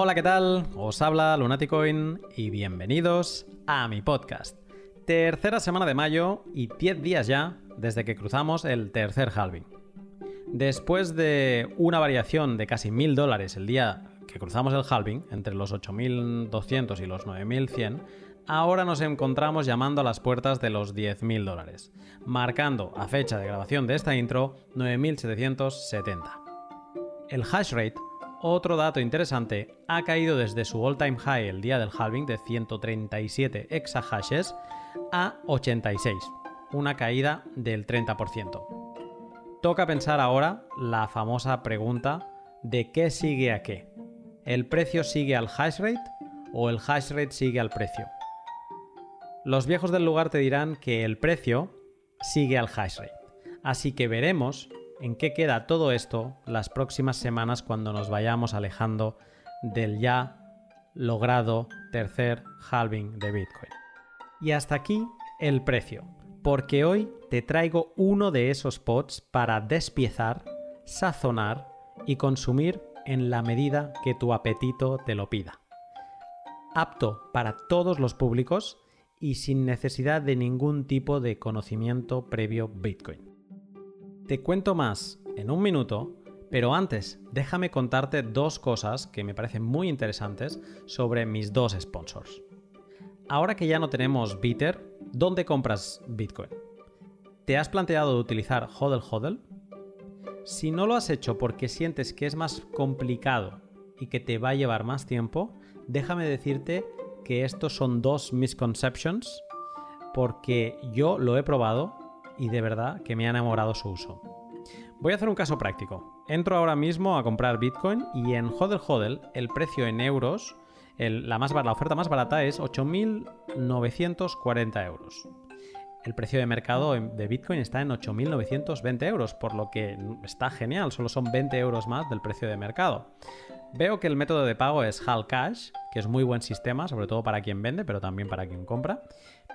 Hola, ¿qué tal? Os habla Lunaticoin y bienvenidos a mi podcast. Tercera semana de mayo y 10 días ya desde que cruzamos el tercer halving. Después de una variación de casi 1000 dólares el día que cruzamos el halving, entre los 8200 y los 9100, ahora nos encontramos llamando a las puertas de los 10.000 dólares, marcando a fecha de grabación de esta intro 9770. El hash rate, otro dato interesante, ha caído desde su all-time high el día del halving de 137 exahashes a 86, una caída del 30%. Toca pensar ahora la famosa pregunta de qué sigue a qué. ¿El precio sigue al hash rate o el hash rate sigue al precio? Los viejos del lugar te dirán que el precio sigue al hash rate. Así que veremos en qué queda todo esto las próximas semanas cuando nos vayamos alejando del ya logrado tercer halving de Bitcoin. Y hasta aquí el precio, porque hoy te traigo uno de esos pots para despiezar, sazonar y consumir en la medida que tu apetito te lo pida. Apto para todos los públicos y sin necesidad de ningún tipo de conocimiento previo Bitcoin. Te cuento más en un minuto, pero antes déjame contarte dos cosas que me parecen muy interesantes sobre mis dos sponsors. Ahora que ya no tenemos Bitter, ¿dónde compras Bitcoin? ¿Te has planteado utilizar HODL HODL? Si no lo has hecho porque sientes que es más complicado y que te va a llevar más tiempo, déjame decirte que estos son dos misconceptions porque yo lo he probado y de verdad que me ha enamorado su uso. Voy a hacer un caso práctico. Entro ahora mismo a comprar Bitcoin y en Hodel Hodel el precio en euros, la, la oferta más barata es 8.940 euros. El precio de mercado de Bitcoin está en 8.920 euros, por lo que está genial, solo son 20 euros más del precio de mercado. Veo que el método de pago es HAL Cash, que es muy buen sistema, sobre todo para quien vende, pero también para quien compra.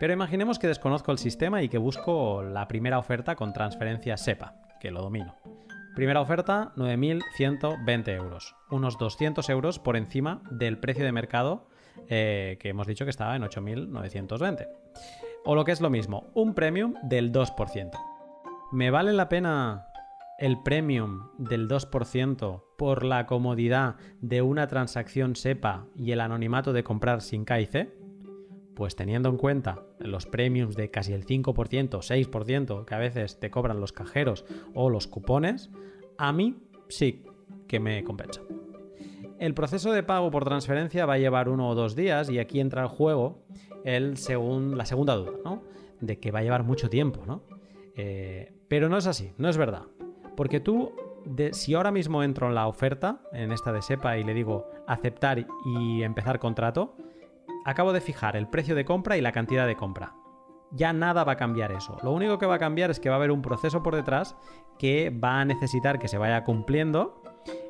Pero imaginemos que desconozco el sistema y que busco la primera oferta con transferencia SEPA que lo domino. Primera oferta, 9.120 euros. Unos 200 euros por encima del precio de mercado eh, que hemos dicho que estaba en 8.920. O lo que es lo mismo, un premium del 2%. ¿Me vale la pena el premium del 2% por la comodidad de una transacción SEPA y el anonimato de comprar sin KIC? Pues teniendo en cuenta los premiums de casi el 5%, 6% que a veces te cobran los cajeros o los cupones, a mí sí que me compensa. El proceso de pago por transferencia va a llevar uno o dos días y aquí entra el juego el la segunda duda, ¿no? De que va a llevar mucho tiempo, ¿no? Eh, pero no es así, no es verdad. Porque tú, si ahora mismo entro en la oferta, en esta de SEPA, y le digo aceptar y empezar contrato, acabo de fijar el precio de compra y la cantidad de compra. Ya nada va a cambiar eso. Lo único que va a cambiar es que va a haber un proceso por detrás que va a necesitar que se vaya cumpliendo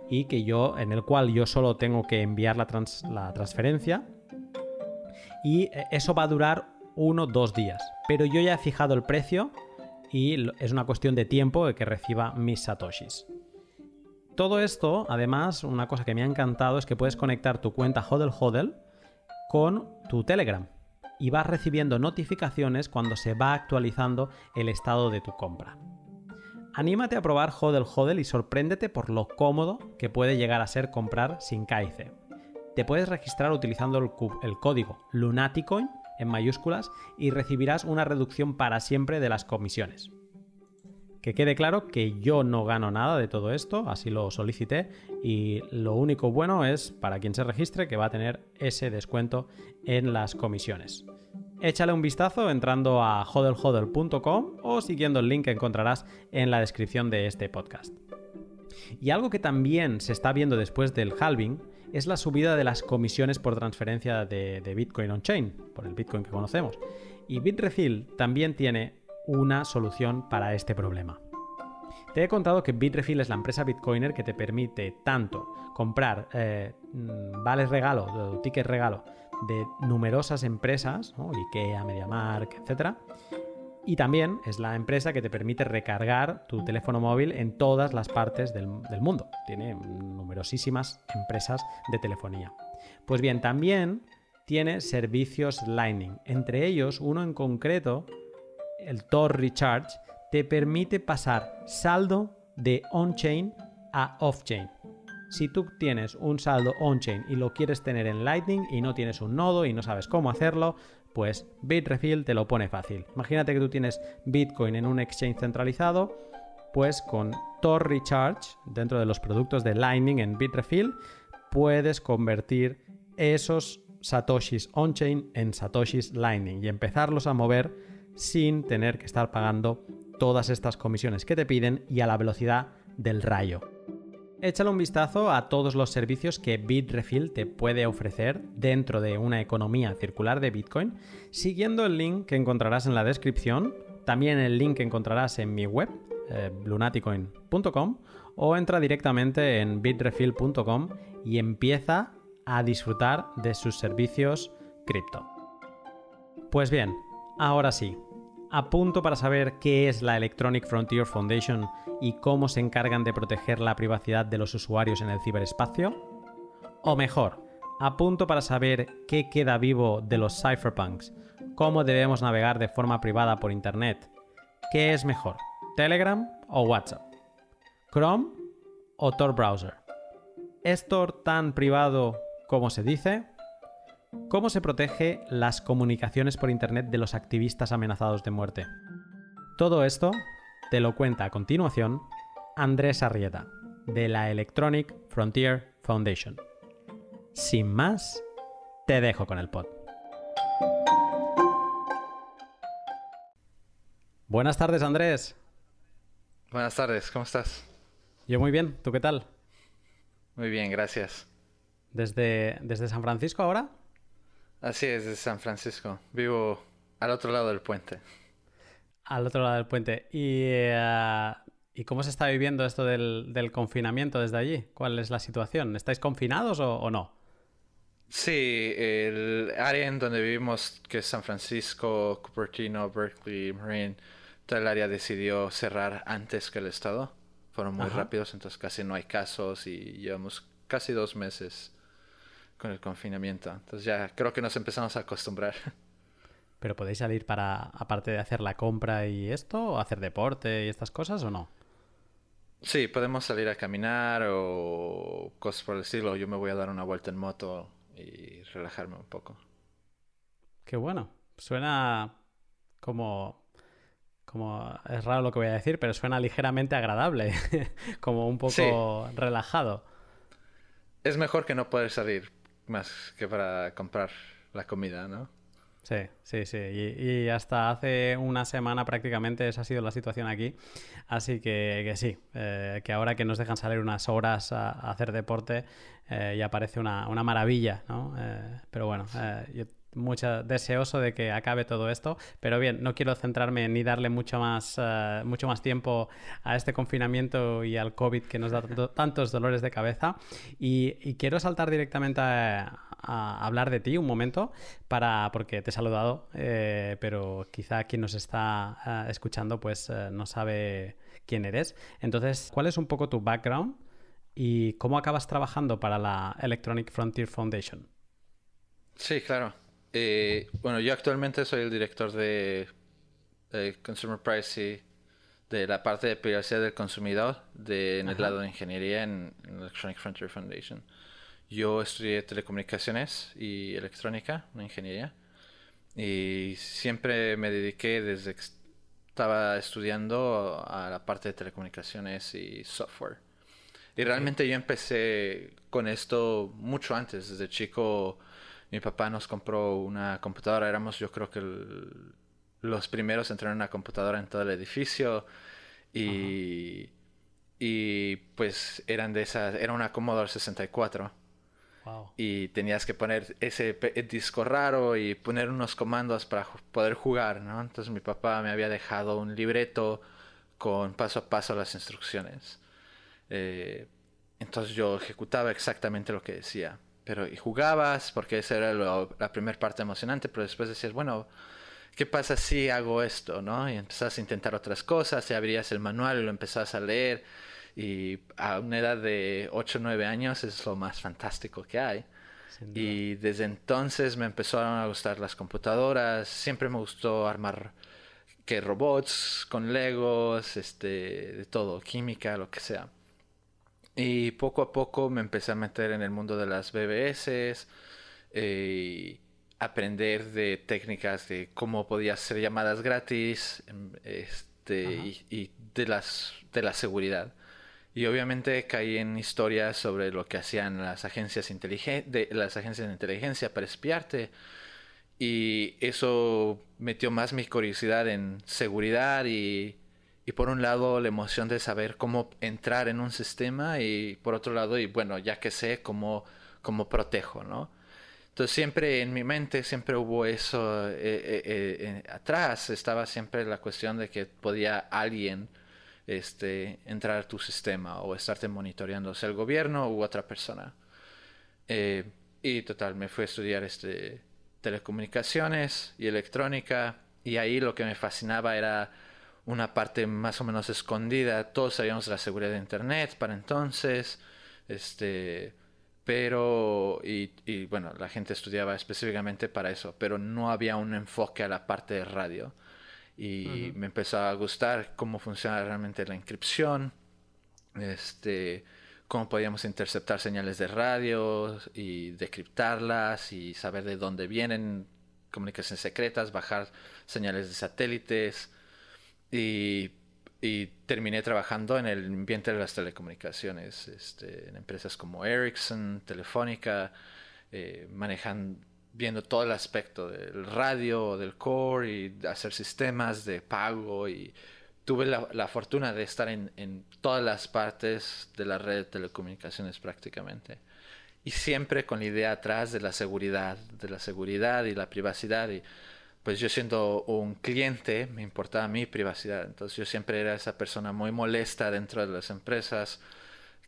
y que yo, en el cual yo solo tengo que enviar la, transferencia. Y eh, eso va a durar uno, dos días. Pero yo ya he fijado el precio y es una cuestión de tiempo de que reciba mis satoshis. Todo esto, además, una cosa que me ha encantado es que puedes conectar tu cuenta HODL HODL con tu Telegram y vas recibiendo notificaciones cuando se va actualizando el estado de tu compra. Anímate a probar Hodel Hodel y sorpréndete por lo cómodo que puede llegar a ser comprar sin KIC. Te puedes registrar utilizando el, el código Lunaticoin en mayúsculas y recibirás una reducción para siempre de las comisiones. Que quede claro que yo no gano nada de todo esto, así lo solicité y lo único bueno es para quien se registre que va a tener ese descuento en las comisiones. Échale un vistazo entrando a hodlhodl.com o siguiendo el link que encontrarás en la descripción de este podcast. Y algo que también se está viendo después del halving es la subida de las comisiones por transferencia de, de Bitcoin on-chain, por el Bitcoin que conocemos. Y Bitrefill también tiene una solución para este problema. Te he contado que Bitrefill es la empresa Bitcoiner que te permite tanto comprar eh, mm, vales regalo, tickets regalo de numerosas empresas, IKEA, MediaMark, etc., Y también es la empresa que te permite recargar tu teléfono móvil en todas las partes del, del mundo. Tiene numerosísimas empresas de telefonía. Pues bien, también tiene servicios Lightning. Entre ellos, uno en concreto, el Tor Recharge, te permite pasar saldo de on-chain a off-chain. Si tú tienes un saldo on-chain y lo quieres tener en Lightning y no tienes un nodo y no sabes cómo hacerlo, pues Bitrefill te lo pone fácil. Imagínate que tú tienes Bitcoin en un exchange centralizado, pues con Tor Recharge, dentro de los productos de Lightning en Bitrefill, puedes convertir esos satoshis on-chain en satoshis Lightning y empezarlos a mover sin tener que estar pagando todas estas comisiones que te piden y a la velocidad del rayo. Échale un vistazo a todos los servicios que Bitrefill te puede ofrecer dentro de una economía circular de Bitcoin, siguiendo el link que encontrarás en la descripción, también el link que encontrarás en mi web, eh, lunaticoin.com, o entra directamente en bitrefill.com y empieza a disfrutar de sus servicios cripto. Pues bien, ahora sí, a punto para saber qué es la Electronic Frontier Foundation y cómo se encargan de proteger la privacidad de los usuarios en el ciberespacio? O mejor, a punto para saber qué queda vivo de los cypherpunks, cómo debemos navegar de forma privada por Internet, qué es mejor, Telegram o WhatsApp, Chrome o Tor Browser. ¿Es Tor tan privado como se dice? ¿Cómo se protege las comunicaciones por Internet de los activistas amenazados de muerte? Todo esto te lo cuenta a continuación Andrés Arrieta, de la Electronic Frontier Foundation. Sin más, te dejo con el pod. Buenas tardes, Andrés. Buenas tardes, ¿cómo estás? Yo muy bien, ¿tú qué tal? Muy bien, gracias. ¿Desde, desde San Francisco ahora? Así es, desde San Francisco. Vivo al otro lado del puente. Al otro lado del puente. ¿Y, eh, ¿y cómo se está viviendo esto del, del, confinamiento desde allí? ¿Cuál es la situación? ¿Estáis confinados o, o no? Sí, el área en donde vivimos, que es San Francisco, Cupertino, Berkeley, Marin, toda el área decidió cerrar antes que el Estado. Fueron muy Ajá. rápidos, entonces casi no hay casos y llevamos casi dos meses con el confinamiento. Entonces ya creo que nos empezamos a acostumbrar. ¿Pero podéis salir para, aparte de hacer la compra y esto, o hacer deporte y estas cosas o no? Sí, podemos salir a caminar o cosas por el estilo. Yo me voy a dar una vuelta en moto y relajarme un poco. Qué bueno. Suena como... Como es raro lo que voy a decir, pero suena ligeramente agradable, como un poco sí. relajado. Es mejor que no poder salir, más que para comprar la comida, ¿no? Sí, sí, sí. Y, hasta hace una semana prácticamente esa ha sido la situación aquí. Así que, que sí, eh, que ahora que nos dejan salir unas horas a, hacer deporte, eh, ya parece una, una maravilla, ¿no? Eh, pero bueno, yo mucho deseoso de que acabe todo esto, pero bien, no quiero centrarme ni darle mucho más, uh, mucho más tiempo a este confinamiento y al COVID que nos da tantos dolores de cabeza y, quiero saltar directamente a, hablar de ti un momento para porque te he saludado, eh, pero quizá quien nos está uh, escuchando pues no sabe quién eres. Entonces, ¿cuál es un poco tu background y cómo acabas trabajando para la Electronic Frontier Foundation? Sí, claro. Eh, bueno, yo actualmente soy el director de, de, Consumer Privacy de la parte de privacidad del consumidor de, en el lado de ingeniería en, en, Electronic Frontier Foundation. Yo estudié telecomunicaciones y electrónica, una ingeniería, y siempre me dediqué desde que estaba estudiando a la parte de telecomunicaciones y software. Y realmente yo empecé con esto mucho antes, desde chico mi papá nos compró una computadora, éramos yo creo que el, los primeros en tener una computadora en todo el edificio y, y pues eran de esas, era una Commodore 64. Wow. Y tenías que poner ese disco raro y poner unos comandos para poder jugar, ¿no? Entonces mi papá me había dejado un libreto con paso a paso las instrucciones. Eh, entonces yo ejecutaba exactamente lo que decía pero y jugabas porque esa era lo, la primera parte emocionante, pero después decías, bueno, ¿qué pasa si hago esto? ¿no? Y empezás a intentar otras cosas, y abrías el manual y lo empezás a leer. Y a una edad de 8 o 9 años es lo más fantástico que hay. Y desde entonces me empezaron a gustar las computadoras, siempre me gustó armar que robots con legos, este, de todo, química, lo que sea. Y poco a poco me empecé a meter en el mundo de las BBS, eh, aprender de técnicas de cómo podía hacer llamadas gratis em, este, y, de, las, de la seguridad. Y obviamente caí en historias sobre lo que hacían las agencias, de, las agencias de inteligencia para espiarte. Y eso metió más mi curiosidad en seguridad y, y, por un lado la emoción de saber cómo entrar en un sistema y por otro lado, y bueno, ya que sé cómo, cómo protejo, ¿no? Entonces siempre en mi mente siempre hubo eso eh, eh, eh, atrás, estaba siempre la cuestión de que podía alguien este, entrar a tu sistema o estarte monitoreando, sea el gobierno u otra persona. Eh, y total, me fui a estudiar este, telecomunicaciones y electrónica y ahí lo que me fascinaba era una parte más o menos escondida. Todos sabíamos la seguridad de Internet para entonces, este, pero, y, y bueno, la gente estudiaba específicamente para eso, pero no había un enfoque a la parte de radio y me empezó a gustar cómo funciona realmente la inscripción, este, cómo podíamos interceptar señales de radio y decriptarlas y saber de dónde vienen comunicaciones secretas, bajar señales de satélites y, y terminé trabajando en el ambiente de las telecomunicaciones, este, en empresas como Ericsson, Telefónica, eh, manejando viendo todo el aspecto del radio, del core y hacer sistemas de pago y tuve la, fortuna de estar en, en, todas las partes de la red de telecomunicaciones prácticamente. Y siempre con la idea atrás de la seguridad, de la seguridad y la privacidad. Y pues yo siendo un cliente me importaba mi privacidad. Entonces yo siempre era esa persona muy molesta dentro de las empresas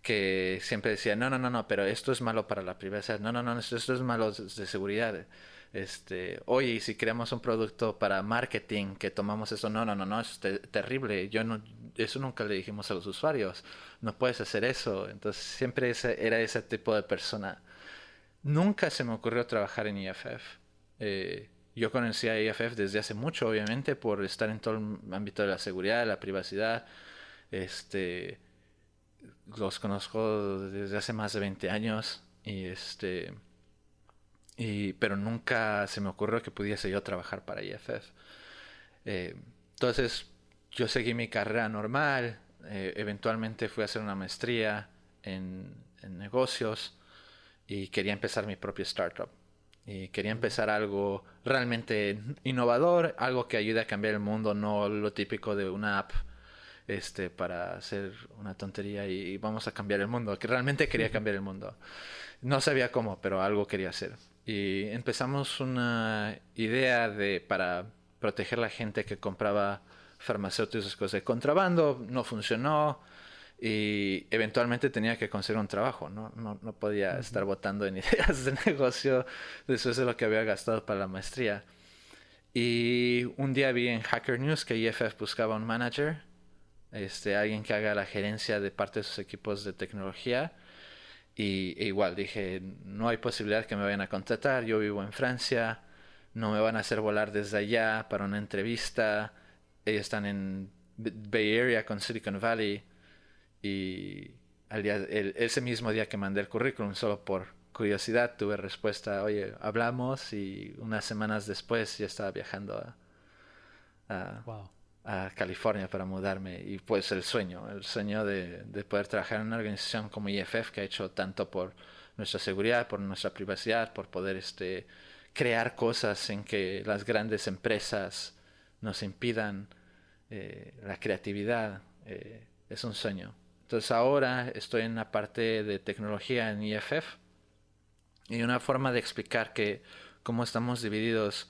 que siempre decía, no, no, no, no, pero esto es malo para la privacidad, no, no, no, esto, es malo de seguridad. Este, oye, si creamos un producto para marketing que tomamos eso, no, no, no, no, es terrible. Yo no, eso nunca le dijimos a los usuarios, no puedes hacer eso. Entonces siempre ese, era ese tipo de persona. Nunca se me ocurrió trabajar en IFF. Yo conocí a IFF desde hace mucho, obviamente, por estar en todo el ámbito de la seguridad, la privacidad. Este, los conozco desde hace más de 20 años y este y, pero nunca se me ocurrió que pudiese yo trabajar para IFF. Eh, entonces yo seguí mi carrera normal, eh, eventualmente fui a hacer una maestría en, en, negocios y quería empezar mi propio startup. Y quería empezar algo realmente innovador, algo que ayude a cambiar el mundo, no lo típico de una app este, para hacer una tontería y, vamos a cambiar el mundo, que realmente quería cambiar el mundo. No sabía cómo, pero algo quería hacer. Y empezamos una idea de para proteger a la gente que compraba farmacéuticos cosas de contrabando, no funcionó y eventualmente tenía que conseguir un trabajo, no, no, no podía estar votando en ideas de negocio después de lo que había gastado para la maestría. Y un día vi en Hacker News que IFF buscaba un manager este, alguien que haga la gerencia de parte de sus equipos de tecnología. Y e igual dije, no hay posibilidad que me vayan a contratar, yo vivo en Francia, no me van a hacer volar desde allá para una entrevista, ellos están en Bay Area con Silicon Valley y al día, ese mismo día que mandé el currículum, solo por curiosidad, tuve respuesta, oye, hablamos y unas semanas después ya estaba viajando a, wow a California para mudarme y pues el sueño, el sueño de, de, poder trabajar en una organización como IFF que ha hecho tanto por nuestra seguridad, por nuestra privacidad, por poder este, crear cosas en que las grandes empresas nos impidan eh, la creatividad, eh, es un sueño. Entonces ahora estoy en la parte de tecnología en IFF y una forma de explicar que cómo estamos divididos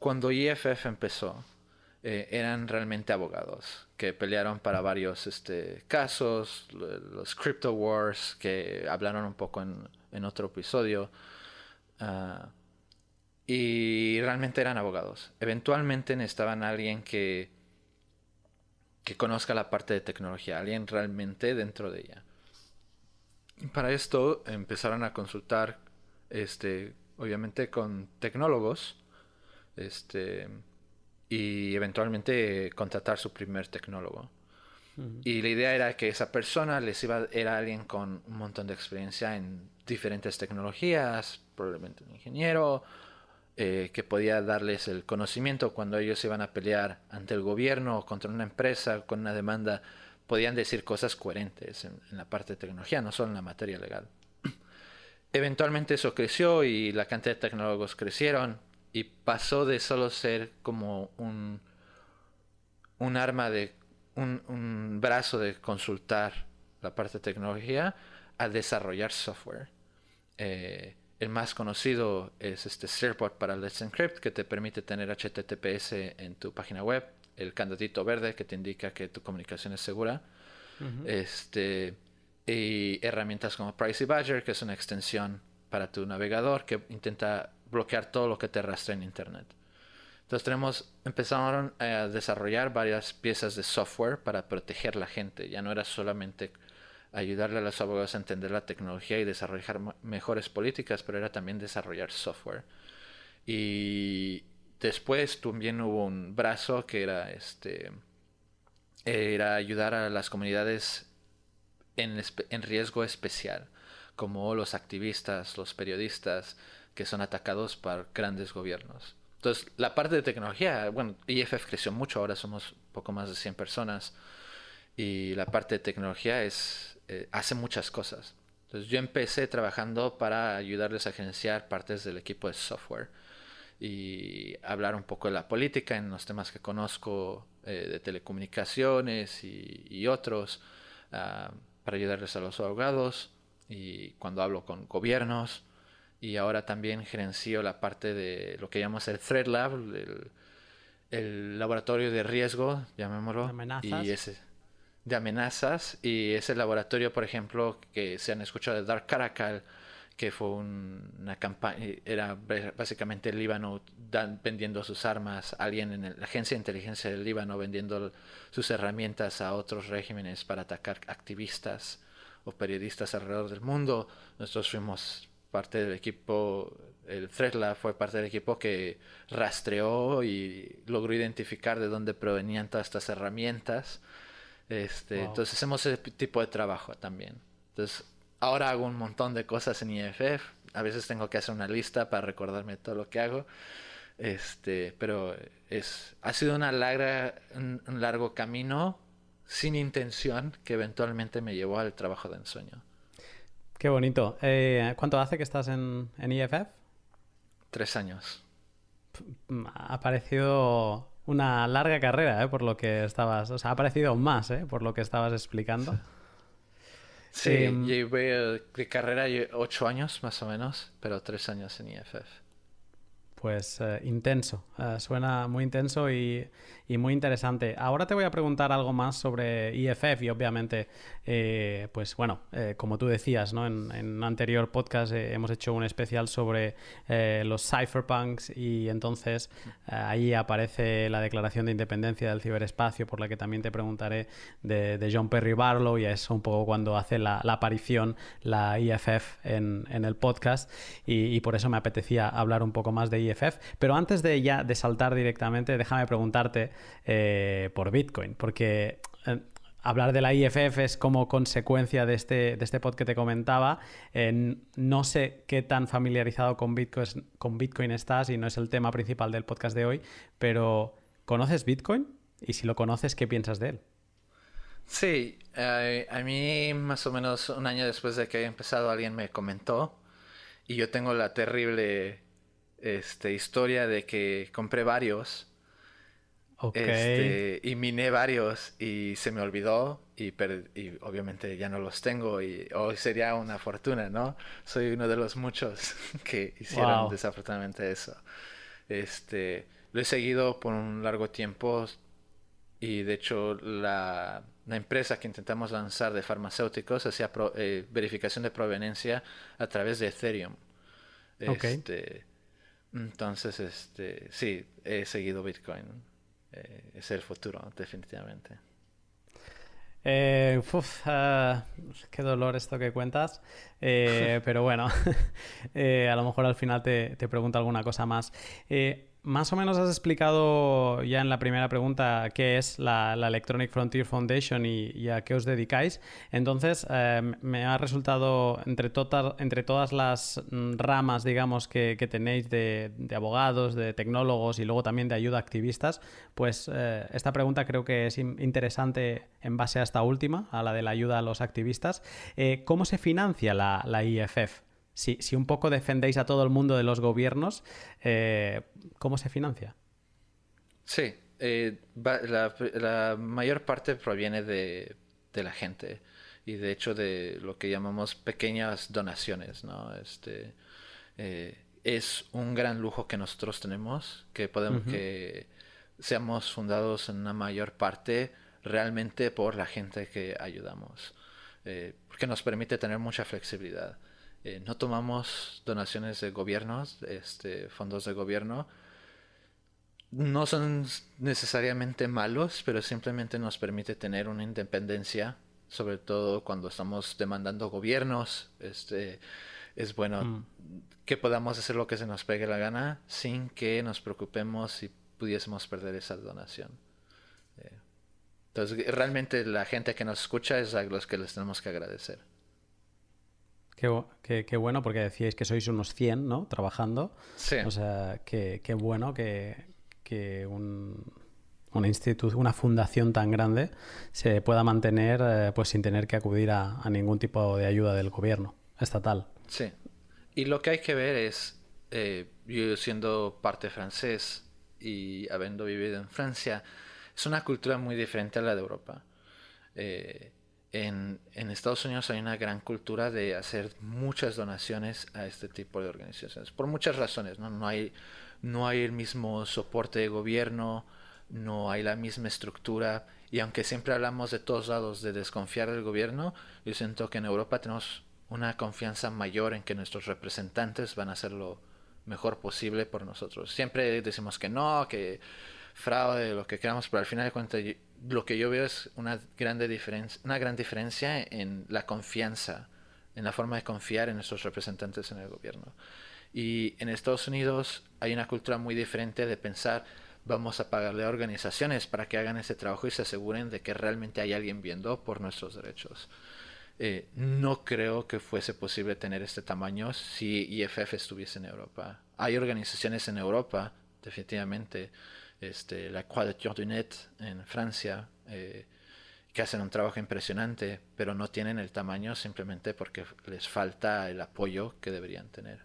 cuando IFF empezó eh, eran realmente abogados que pelearon para varios este, casos, los Crypto Wars, que hablaron un poco en, en otro episodio. Ah, y realmente eran abogados. Eventualmente necesitaban a alguien que, que conozca la parte de tecnología, alguien realmente dentro de ella. para esto empezaron a consultar, este, obviamente con tecnólogos, este, y eventualmente contratar su primer tecnólogo. Y la idea era que esa persona les iba, era alguien con un montón de experiencia en diferentes tecnologías, probablemente un ingeniero, eh, que podía darles el conocimiento cuando ellos iban a pelear ante el gobierno o contra una empresa con una demanda, podían decir cosas coherentes en, la parte de tecnología, no solo en la materia legal. Eventualmente eso creció y la cantidad de tecnólogos crecieron y pasó de solo ser como un, un arma de un, brazo de consultar la parte de tecnología a desarrollar software. Eh, el más conocido es este Serport para Let's Encrypt, que te permite tener HTTPS en tu página web, el candadito verde que te indica que tu comunicación es segura. Este y herramientas como Pricey Badger, que es una extensión para tu navegador que intenta bloquear todo lo que te arrastre en internet. Entonces tenemos, empezaron a desarrollar varias piezas de software para proteger la gente. Ya no era solamente ayudarle a los abogados a entender la tecnología y desarrollar mejores políticas, pero era también desarrollar software. Y después también hubo un brazo que era este era ayudar a las comunidades en, en riesgo especial, como los activistas, los periodistas que son atacados por grandes gobiernos. Entonces, la parte de tecnología, bueno, IFF creció mucho, ahora somos poco más de 100 personas y la parte de tecnología es eh, hace muchas cosas. Entonces yo empecé trabajando para ayudarles a gerenciar partes del equipo de software y hablar un poco de la política en los temas que conozco eh, de telecomunicaciones y, otros ah, para ayudarles a los abogados y cuando hablo con gobiernos y ahora también gerencio la parte de lo que llamamos el Threat Lab, el, el laboratorio de riesgo, llamémoslo, y ese de amenazas y ese laboratorio, por ejemplo, que se han escuchado de Dark Caracal, que fue una campaña, era básicamente el Líbano vendiendo sus armas, alguien en la agencia de inteligencia del Líbano vendiendo sus herramientas a otros regímenes para atacar activistas o periodistas alrededor del mundo. Nosotros fuimos parte del equipo, el Threadlab fue parte del equipo que rastreó y logró identificar de dónde provenían todas estas herramientas este, Entonces hacemos ese tipo de trabajo también. Entonces ahora hago un montón de cosas en IFF. A veces tengo que hacer una lista para recordarme todo lo que hago. Este, pero es, ha sido una larga, un, largo camino sin intención que eventualmente me llevó al trabajo de ensueño. Qué bonito. Eh, ¿Cuánto hace que estás en, en IFF? Tres años. Ha parecido una larga carrera, ¿eh? Por lo que estabas... O sea, ha parecido más, ¿eh? Por lo que estabas explicando. Sí, em, llevé de carrera ocho años más o menos, pero tres años en IFF. Pues eh, intenso, eh, suena muy intenso y, muy interesante. Ahora te voy a preguntar algo más sobre IFF y obviamente, eh, pues bueno, como tú decías, ¿no? en, un anterior podcast hemos hecho un especial sobre los cypherpunks y entonces ahí aparece la Declaración de Independencia del Ciberespacio por la que también te preguntaré de, John Perry Barlow y es un poco cuando hace la, aparición la IFF en, el podcast y, y por eso me apetecía hablar un poco más de IFF pero antes de ya de saltar directamente, déjame preguntarte eh, por Bitcoin, porque eh, hablar de la IFF es como consecuencia de este, de este pod que te comentaba. Eh, no sé qué tan familiarizado con Bitcoin, con Bitcoin estás y no es el tema principal del podcast de hoy, pero ¿conoces Bitcoin? Y si lo conoces, ¿qué piensas de él? Sí, a mí más o menos un año después de que haya empezado alguien me comentó y yo tengo la terrible este, historia de que compré varios. Este, y miné varios y se me olvidó y, y, obviamente ya no los tengo y hoy sería una fortuna, ¿no? Soy uno de los muchos que hicieron desafortunadamente eso. Este, lo he seguido por un largo tiempo y de hecho la, la empresa que intentamos lanzar de farmacéuticos hacía eh, verificación de proveniencia a través de Ethereum. Este, Entonces, este, sí, he seguido Bitcoin. Eh, es el futuro, definitivamente. Eh, ah, qué dolor esto que cuentas. Eh, pero bueno, a lo mejor al final te, te pregunto alguna cosa más. Más o menos has explicado ya en la primera pregunta qué es la, Electronic Frontier Foundation y, a qué os dedicáis. Entonces, eh, me ha resultado, entre, entre todas las mm, ramas, digamos, que, tenéis de, abogados, de tecnólogos y luego también de ayuda a activistas, pues eh, esta pregunta creo que es interesante en base a esta última, a la de la ayuda a los activistas. Eh, ¿Cómo se financia la, la IFF? Si, un poco defendéis a todo el mundo de los gobiernos, eh, ¿cómo se financia? Sí, eh, la, mayor parte proviene de, la gente y de hecho de lo que llamamos pequeñas donaciones, ¿no? Este, eh, es un gran lujo que nosotros tenemos, que podemos, que seamos fundados en una mayor parte realmente por la gente que ayudamos, porque nos permite tener mucha flexibilidad. Eh, no tomamos donaciones de gobiernos, este, fondos de gobierno. No son necesariamente malos, pero simplemente nos permite tener una independencia, sobre todo cuando estamos demandando gobiernos. Este, es bueno mm. que podamos hacer lo que se nos pegue la gana sin que nos preocupemos si pudiésemos perder esa donación. Eh, entonces, realmente la gente que nos escucha es a los que les tenemos que agradecer. Qué, bueno, porque decíais que sois unos 100, ¿no? Trabajando. Sí. O sea, qué, bueno que, un, una institución, una fundación tan grande se pueda mantener eh, pues sin tener que acudir a, ningún tipo de ayuda del gobierno estatal. Sí. Y lo que hay que ver es, eh, yo siendo parte francés y habiendo vivido en Francia, es una cultura muy diferente a la de Europa. Eh, en, Estados Unidos hay una gran cultura de hacer muchas donaciones a este tipo de organizaciones, por muchas razones, ¿no? No hay, no hay el mismo soporte de gobierno, no hay la misma estructura, y aunque siempre hablamos de todos lados de desconfiar del gobierno, yo siento que en Europa tenemos una confianza mayor en que nuestros representantes van a hacer lo mejor posible por nosotros. Siempre decimos que no, que fraude, lo que queramos, pero al final de cuentas lo que yo veo es una, grande diferencia, una gran diferencia en la confianza, en la forma de confiar en nuestros representantes en el gobierno. Y en Estados Unidos hay una cultura muy diferente de pensar vamos a pagarle a organizaciones para que hagan ese trabajo y se aseguren de que realmente hay alguien viendo por nuestros derechos. Eh, no creo que fuese posible tener este tamaño si IFF estuviese en Europa. Hay organizaciones en Europa, definitivamente, este, la Quadrature du Net en Francia, eh, que hacen un trabajo impresionante, pero no tienen el tamaño simplemente porque les falta el apoyo que deberían tener.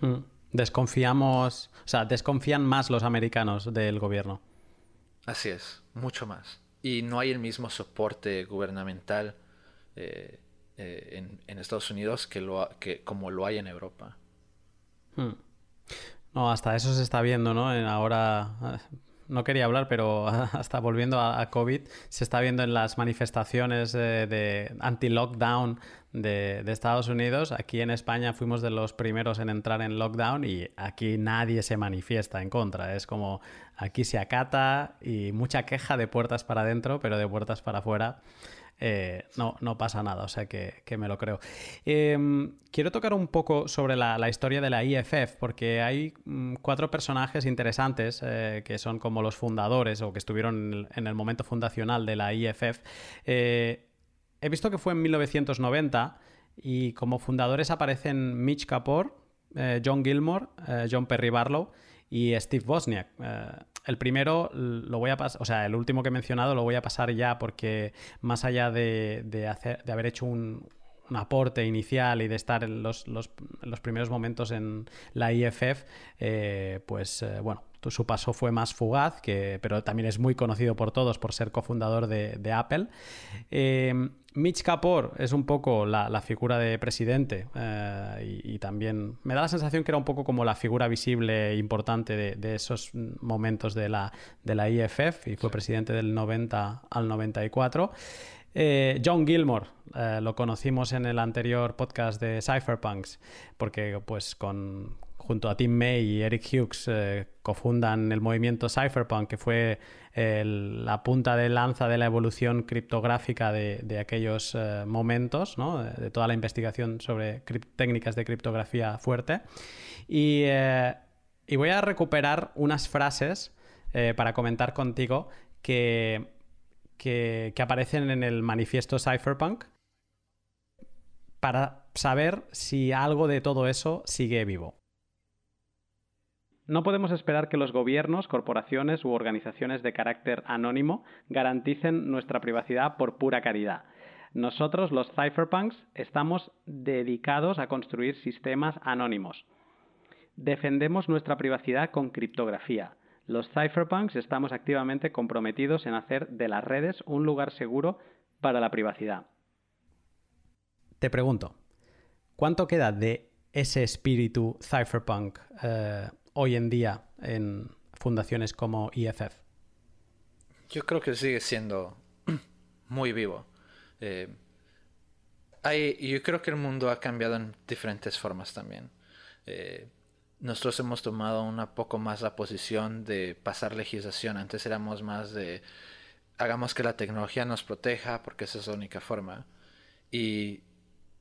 Mm. Desconfiamos, o sea, desconfían más los americanos del gobierno. Así es, mucho más. Y no hay el mismo soporte gubernamental eh, eh, en, Estados Unidos que, lo, que como lo hay en Europa. Mm. No, hasta eso se está viendo, ¿no? Ahora, eh, no quería hablar, pero hasta volviendo a, COVID, se está viendo en las manifestaciones de, anti-lockdown de, Estados Unidos. Aquí en España fuimos de los primeros en entrar en lockdown y aquí nadie se manifiesta en contra. Es como aquí se acata y mucha queja de puertas para adentro, pero de puertas para afuera eh, no, no pasa nada, o sea que, me lo creo. Em, quiero tocar un poco sobre la, historia de la IFF, porque hay mm, cuatro personajes interesantes eh, que son como los fundadores o que estuvieron en el, momento fundacional de la IFF. Eh, he visto que fue en 1990 y como fundadores aparecen Mitch Kapor, John Gilmore, John Perry Barlow y Steve Bosniak. El primero lo voy a pasar, o sea, el último que he mencionado lo voy a pasar ya porque más allá de, hacer, de haber hecho un, aporte inicial y de estar en los, primeros momentos en la IFF, eh, pues eh, bueno, su paso fue más fugaz, que, pero también es muy conocido por todos por ser cofundador de, Apple. Eh, Mitch Kapor es un poco la, figura de presidente eh, y, también me da la sensación que era un poco como la figura visible e importante de, esos momentos de la, de la IFF y fue presidente del 90 al 94. Eh, John Gilmore, lo conocimos en el anterior podcast de Cypherpunks, porque pues con, junto a Tim May y Eric Hughes eh, cofundan el movimiento Cypherpunk, que fue la punta de lanza de la evolución criptográfica de, aquellos eh, momentos, de, toda la investigación sobre técnicas de criptografía fuerte. Y, voy a recuperar unas frases para comentar contigo que, que aparecen en el manifiesto Cypherpunk para saber si algo de todo eso sigue vivo. No podemos esperar que los gobiernos, corporaciones u organizaciones de carácter anónimo garanticen nuestra privacidad por pura caridad. Nosotros, los cypherpunks, estamos dedicados a construir sistemas anónimos. Defendemos nuestra privacidad con criptografía. Los cypherpunks estamos activamente comprometidos en hacer de las redes un lugar seguro para la privacidad. Te pregunto, ¿cuánto queda de ese espíritu cypherpunk eh, hoy en día en fundaciones como IFF? Yo creo que sigue siendo muy vivo. Eh, yo creo que el mundo ha cambiado en diferentes formas también. Eh, nosotros hemos tomado una poco más la posición de pasar legislación. Antes éramos más de hagamos que la tecnología nos proteja porque esa es la única forma. Y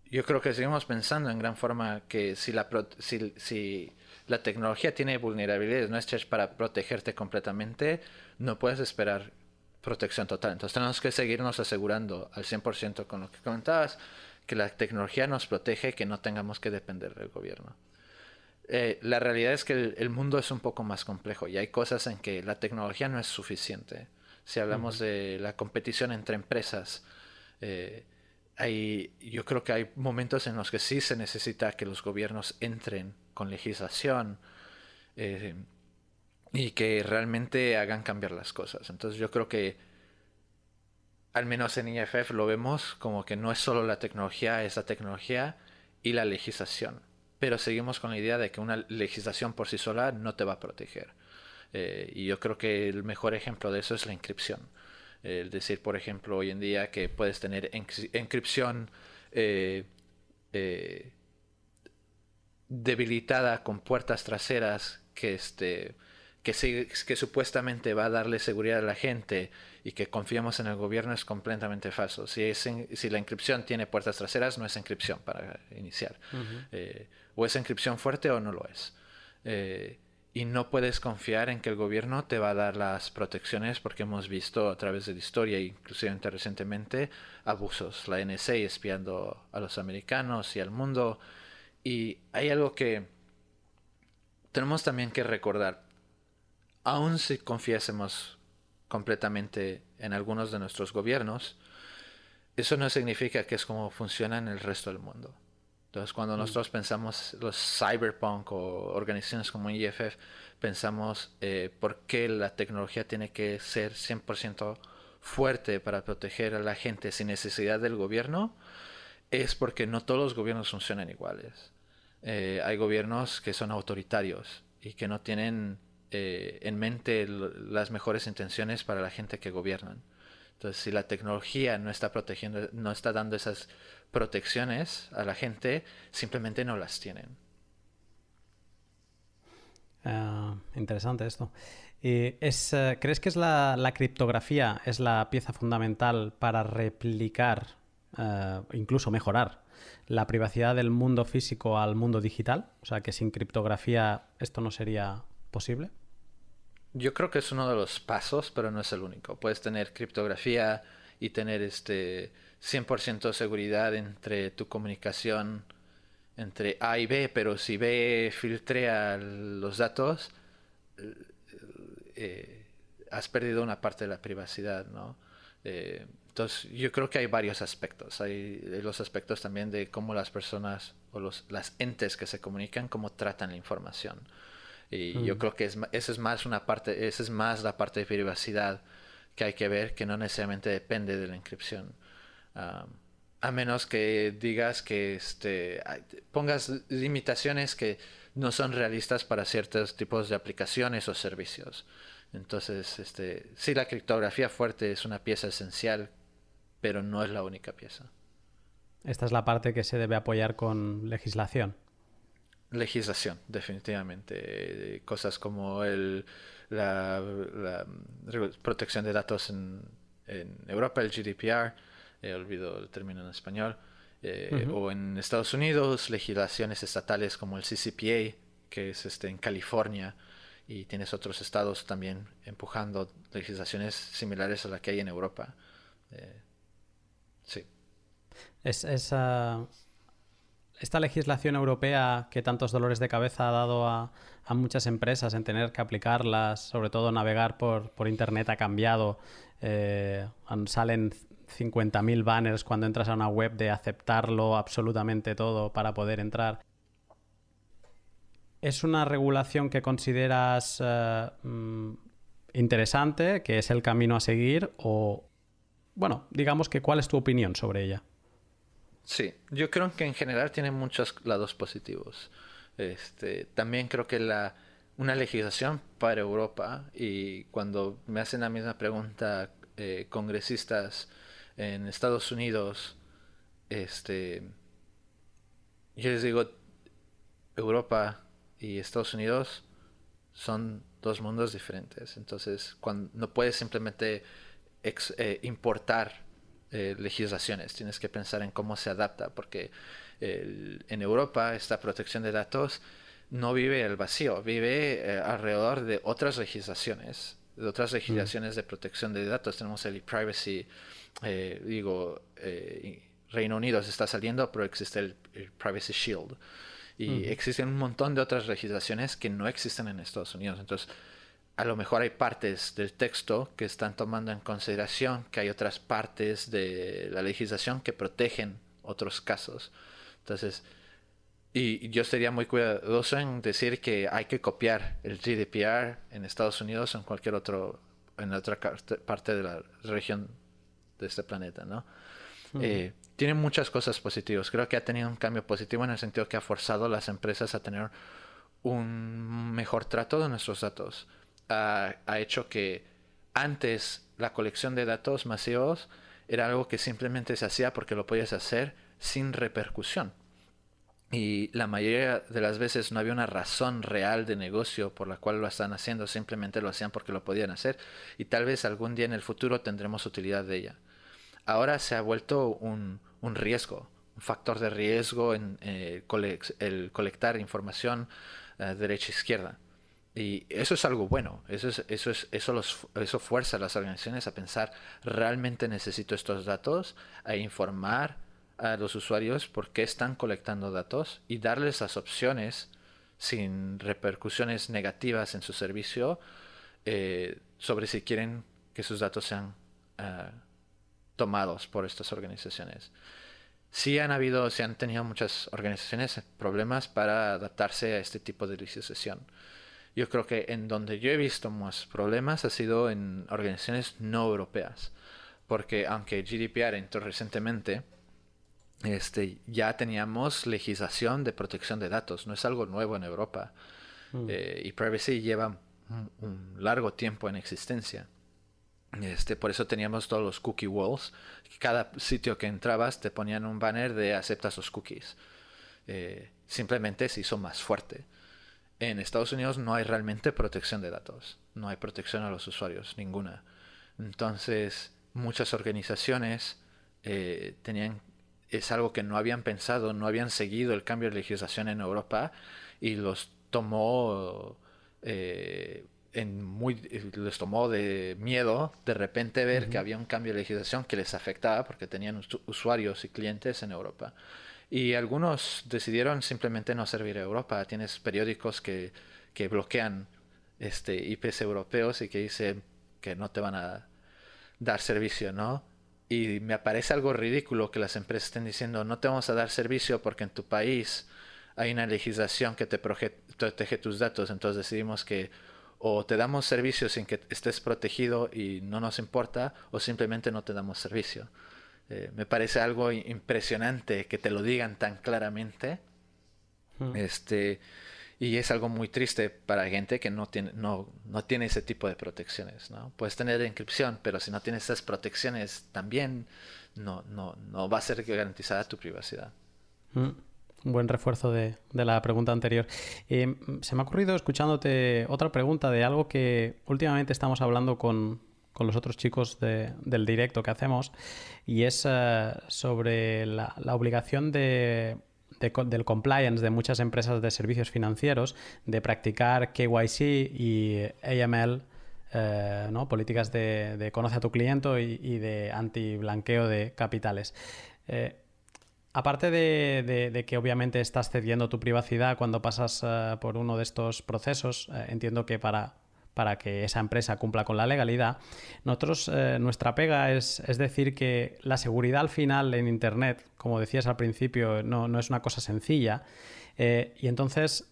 yo creo que seguimos pensando en gran forma que si la, si, la tecnología tiene vulnerabilidades no es para protegerte completamente, no puedes esperar protección total. Entonces tenemos que seguirnos asegurando al 100% con lo que comentabas, que la tecnología nos protege y que no tengamos que depender del gobierno. Eh, la realidad es que el, mundo es un poco más complejo y hay cosas en que la tecnología no es suficiente. Si hablamos de la competición entre empresas, eh, yo creo que hay momentos en los que sí se necesita que los gobiernos entren con legislación eh, y que realmente hagan cambiar las cosas. Entonces yo creo que al menos en IFF lo vemos como que no es solo la tecnología, es la tecnología y la legislación. Pero seguimos con la idea de que una legislación por sí sola no te va a proteger. Eh, y yo creo que el mejor ejemplo de eso es la inscripción. Decir, por ejemplo, hoy en día que puedes tener encripción eh, debilitada con puertas traseras que, este, que, que supuestamente va a darle seguridad a la gente y que confiamos en el gobierno es completamente falso. Si, es si la encripción tiene puertas traseras, no es encripción para iniciar. Eh, o es encripción fuerte o no lo es y no puedes confiar en que el gobierno te va a dar las protecciones porque hemos visto a través de la historia, inclusive recientemente, abusos, la NSA espiando a los americanos y al mundo. Y hay algo que tenemos también que recordar, aun si confiésemos completamente en algunos de nuestros gobiernos, eso no significa que es como funciona en el resto del mundo. Entonces, cuando mm. nosotros pensamos los cyberpunk o organizaciones como IFF, pensamos eh, por qué la tecnología tiene que ser 100% fuerte para proteger a la gente sin necesidad del gobierno, es porque no todos los gobiernos funcionan iguales. Eh, hay gobiernos que son autoritarios y que no tienen eh, en mente las mejores intenciones para la gente que gobiernan. Entonces, si la tecnología no está protegiendo, no está dando esas protecciones a la gente, simplemente no las tienen. Ah, interesante esto. es, eh, ¿Crees que es la, criptografía es la pieza fundamental para replicar, uh, incluso mejorar, la privacidad del mundo físico al mundo digital? O sea, que sin criptografía esto no sería posible. Yo creo que es uno de los pasos, pero no es el único. Puedes tener criptografía y tener este 100% seguridad entre tu comunicación entre A y B, pero si B filtrea los datos, eh, eh, has perdido una parte de la privacidad, ¿no? Eh, entonces, yo creo que hay varios aspectos. Hay los aspectos también de cómo las personas o los, las entes que se comunican, cómo tratan la información. Y yo mm. creo que es, esa es más una parte, esa es más la parte de privacidad que hay que ver, que no necesariamente depende de la inscripción. a menos que digas que este, pongas limitaciones que no son realistas para ciertos tipos de aplicaciones o servicios. Entonces, este, sí, la criptografía fuerte es una pieza esencial, pero no es la única pieza. Esta es la parte que se debe apoyar con legislación. legislación, definitivamente. Cosas como el, la, protección de datos en, Europa, el GDPR, he olvidado el término en español, eh, o en Estados Unidos, legislaciones estatales como el CCPA, que es este, en California, y tienes otros estados también empujando legislaciones similares a la que hay en Europa. Eh. Esta legislación europea que tantos dolores de cabeza ha dado a, muchas empresas en tener que aplicarlas, sobre todo navegar por, Internet ha cambiado. Eh, salen 50.000 banners cuando entras a una web de aceptarlo absolutamente todo para poder entrar. ¿Es una regulación que consideras eh, mm, interesante, que es el camino a seguir? O, bueno, digamos que cuál es tu opinión sobre ella? Sí, yo creo que en general tiene muchos lados positivos. Este, también creo que la, una legislación para Europa, y cuando me hacen la misma pregunta eh, congresistas en Estados Unidos, este, yo les digo, Europa y Estados Unidos son dos mundos diferentes. Entonces, cuando, no puedes simplemente eh, importar eh, legislaciones, tienes que pensar en cómo se adapta, porque en Europa esta protección de datos no vive el vacío, vive eh, alrededor de otras legislaciones, de otras legislaciones de protección de datos. Tenemos el e-privacy, eh, digo, Reino Unido se está saliendo, pero existe el, Privacy Shield. Y existen un montón de otras legislaciones que no existen en Estados Unidos. Entonces, a lo mejor hay partes del texto que están tomando en consideración que hay otras partes de la legislación que protegen otros casos. Entonces, y yo sería muy cuidadoso en decir que hay que copiar el GDPR en Estados Unidos o en cualquier otro, en otra parte de la región de este planeta, ¿no? Eh, tiene muchas cosas positivas. Creo que ha tenido un cambio positivo en el sentido que ha forzado a las empresas a tener un mejor trato de nuestros datos ha, hecho que antes la colección de datos masivos era algo que simplemente se hacía porque lo podías hacer sin repercusión. Y la mayoría de las veces no había una razón real de negocio por la cual lo están haciendo, simplemente lo hacían porque lo podían hacer y tal vez algún día en el futuro tendremos utilidad de ella. Ahora se ha vuelto un, riesgo, un factor de riesgo en eh, el colectar información eh, derecha-izquierda. Y eso es algo bueno, eso, es, eso, es, eso, los, eso fuerza a las organizaciones a pensar, ¿realmente necesito estos datos? A informar a los usuarios por qué están colectando datos y darles las opciones sin repercusiones negativas en su servicio eh, sobre si quieren que sus datos sean ah, tomados por estas organizaciones. Sí han habido, sí han tenido muchas organizaciones problemas para adaptarse a este tipo de legislación. Yo creo que en donde yo he visto más problemas ha sido en organizaciones no europeas. Porque aunque GDPR entró recientemente, este, ya teníamos legislación de protección de datos. No es algo nuevo en Europa. Mm. Eh, y privacy lleva un, largo tiempo en existencia. Este, por eso teníamos todos los cookie walls. Cada sitio que entrabas te ponían un banner de aceptas los cookies. Eh, simplemente se hizo más fuerte en Estados Unidos no hay realmente protección de datos, no hay protección a los usuarios, ninguna. Entonces, muchas organizaciones eh, tenían, es algo que no habían pensado, no habían seguido el cambio de legislación en Europa y los tomó eh, en muy, les tomó de miedo de repente ver que había un cambio de legislación que les afectaba porque tenían usuarios y clientes en Europa. Y algunos decidieron simplemente no servir a Europa. Tienes periódicos que, que bloquean este, IPs europeos y que dicen que no te van a dar servicio, ¿no? Y me parece algo ridículo que las empresas estén diciendo no te vamos a dar servicio porque en tu país hay una legislación que te protege tus datos, entonces decidimos que o te damos servicio sin que estés protegido y no nos importa, o simplemente no te damos servicio. Eh, me parece algo impresionante que te lo digan tan claramente. Hmm. Este, y es algo muy triste para gente que no tiene, no, no tiene ese tipo de protecciones. ¿no? Puedes tener inscripción, pero si no tienes esas protecciones también no, no, no va a ser garantizada tu privacidad. Hmm. un buen refuerzo de, la pregunta anterior. Eh, se me ha ocurrido escuchándote otra pregunta de algo que últimamente estamos hablando con, los otros chicos del directo que hacemos y es eh, sobre la, obligación de, del compliance de muchas empresas de servicios financieros de practicar KYC y AML. Eh, ¿no? políticas de, conoce a tu cliente y, de anti-blanqueo de capitales. Aparte de, que obviamente estás cediendo tu privacidad cuando pasas eh, por uno de estos procesos, eh, entiendo que para, para, que esa empresa cumpla con la legalidad, nosotros, eh, nuestra pega es, es, decir que la seguridad al final en Internet, como decías al principio, no, no es una cosa sencilla. y entonces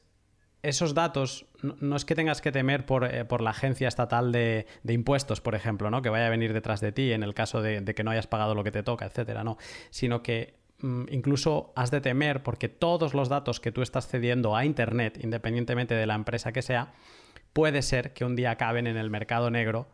esos datos no, es que tengas que temer por, por la agencia estatal de, de, impuestos, por ejemplo, ¿no? que vaya a venir detrás de ti en el caso de, de, que no hayas pagado lo que te toca, etcétera, no, sino que Mm, incluso has de temer porque todos los datos que tú estás cediendo a Internet, independientemente de la empresa que sea, puede ser que un día acaben en el mercado negro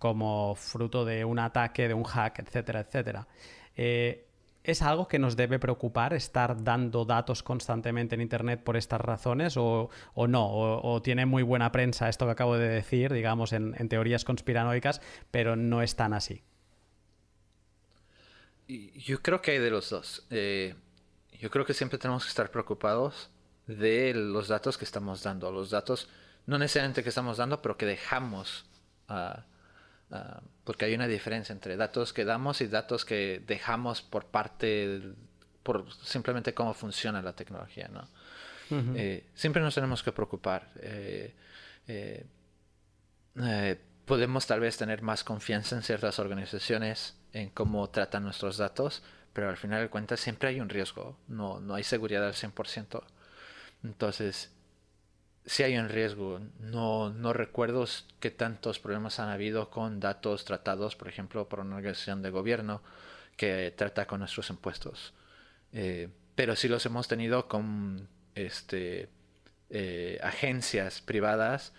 como fruto de un ataque, de un hack, etcétera, etcétera. Eh, ¿Es algo que nos debe preocupar estar dando datos constantemente en Internet por estas razones o, no? O, tiene muy buena prensa esto que acabo de decir, digamos, en teorías conspiranoicas, pero no es tan así? Yo creo que hay de los dos. Eh, yo creo que siempre tenemos que estar preocupados de los datos que estamos dando. Los datos, no necesariamente que estamos dando, pero que dejamos. Ah, ah, porque hay una diferencia entre datos que damos y datos que dejamos por parte, por simplemente cómo funciona la tecnología. ¿no? Eh, siempre nos tenemos que preocupar. Eh, podemos tal vez tener más confianza en ciertas organizaciones en cómo tratan nuestros datos, pero al final de cuentas siempre hay un riesgo, no, no hay seguridad al 100%. Entonces, si hay un riesgo, no, no recuerdo qué tantos problemas han habido con datos tratados, por ejemplo, por una organización de gobierno que trata con nuestros impuestos. Eh, pero sí los hemos tenido con este, eh, agencias privadas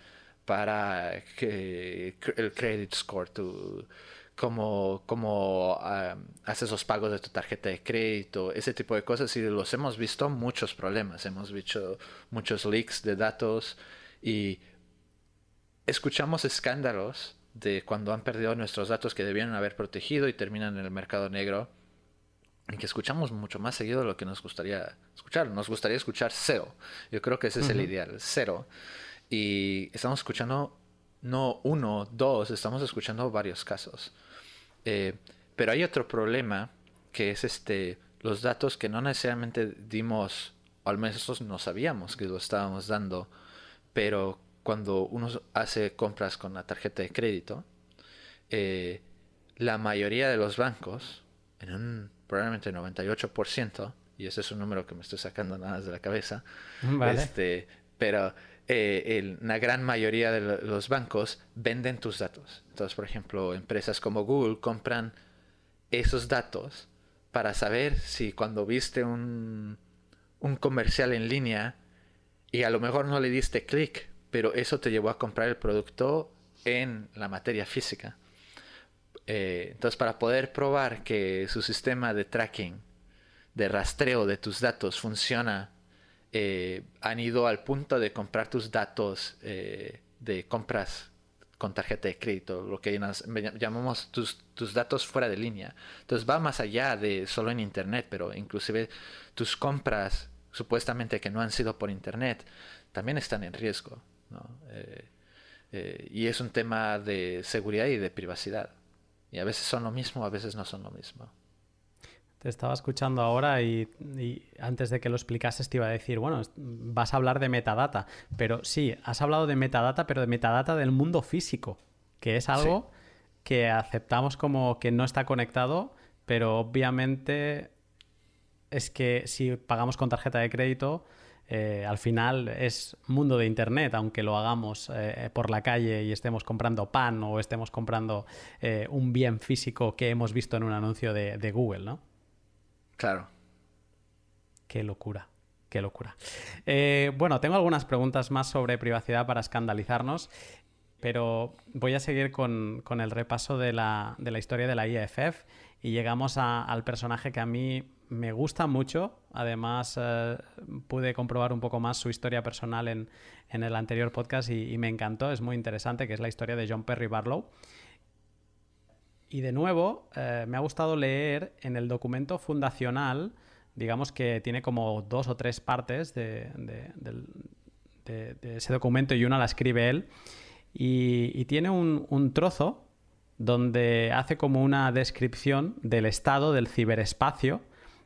para que el credit score, tu, como, como haces los pagos de tu tarjeta de crédito, ese tipo de cosas. Y los hemos visto muchos problemas, hemos visto muchos leaks de datos y escuchamos escándalos de cuando han perdido nuestros datos que debían haber protegido y terminan en el mercado negro. Y que escuchamos mucho más seguido de lo que nos gustaría escuchar. Nos gustaría escuchar cero. Yo creo que ese es el ideal, cero. Y estamos escuchando no uno, dos, estamos escuchando varios casos. Eh, pero hay otro problema que es este los datos que no necesariamente dimos, o al menos no sabíamos que lo estábamos dando, pero cuando uno hace compras con la tarjeta de crédito, eh, la mayoría de los bancos, en un probablemente 98%, y ese es un número que me estoy sacando nada más de la cabeza, este, pero eh, la gran mayoría de los bancos venden tus datos. Entonces, por ejemplo, empresas como Google compran esos datos para saber si cuando viste un, un comercial en línea y a lo mejor no le diste clic, pero eso te llevó a comprar el producto en la materia física. Eh, entonces, para poder probar que su sistema de tracking, de rastreo de tus datos funciona eh, han ido al punto de comprar tus datos eh, de compras con tarjeta de crédito, lo que llamamos tus, tus, datos fuera de línea. Entonces va más allá de solo en Internet, pero inclusive tus compras supuestamente que no han sido por Internet también están en riesgo. Eh, y es un tema de seguridad y de privacidad. Y a veces son lo mismo, a veces no son lo mismo. Te estaba escuchando ahora y, antes de que lo explicases te iba a decir, bueno, vas a hablar de metadata, pero sí, has hablado de metadata, pero de metadata del mundo físico, que es algo que aceptamos como que no está conectado, pero obviamente es que si pagamos con tarjeta de crédito, eh, al final es mundo de Internet, aunque lo hagamos eh, por la calle y estemos comprando pan o estemos comprando eh, un bien físico que hemos visto en un anuncio de Google, ¿no? Claro. Qué locura. Qué locura. Eh, bueno, tengo algunas preguntas más sobre privacidad para escandalizarnos, pero voy a seguir con, el repaso de la, historia de la IFF y llegamos al personaje que a mí me gusta mucho. Además, eh, pude comprobar un poco más su historia personal en, el anterior podcast y, me encantó. Es muy interesante, que es la historia de John Perry Barlow. Y de nuevo, eh, me ha gustado leer en el documento fundacional, digamos que tiene como dos o tres partes de, ese documento y una la escribe él. Y, tiene un trozo donde hace como una descripción del estado del ciberespacio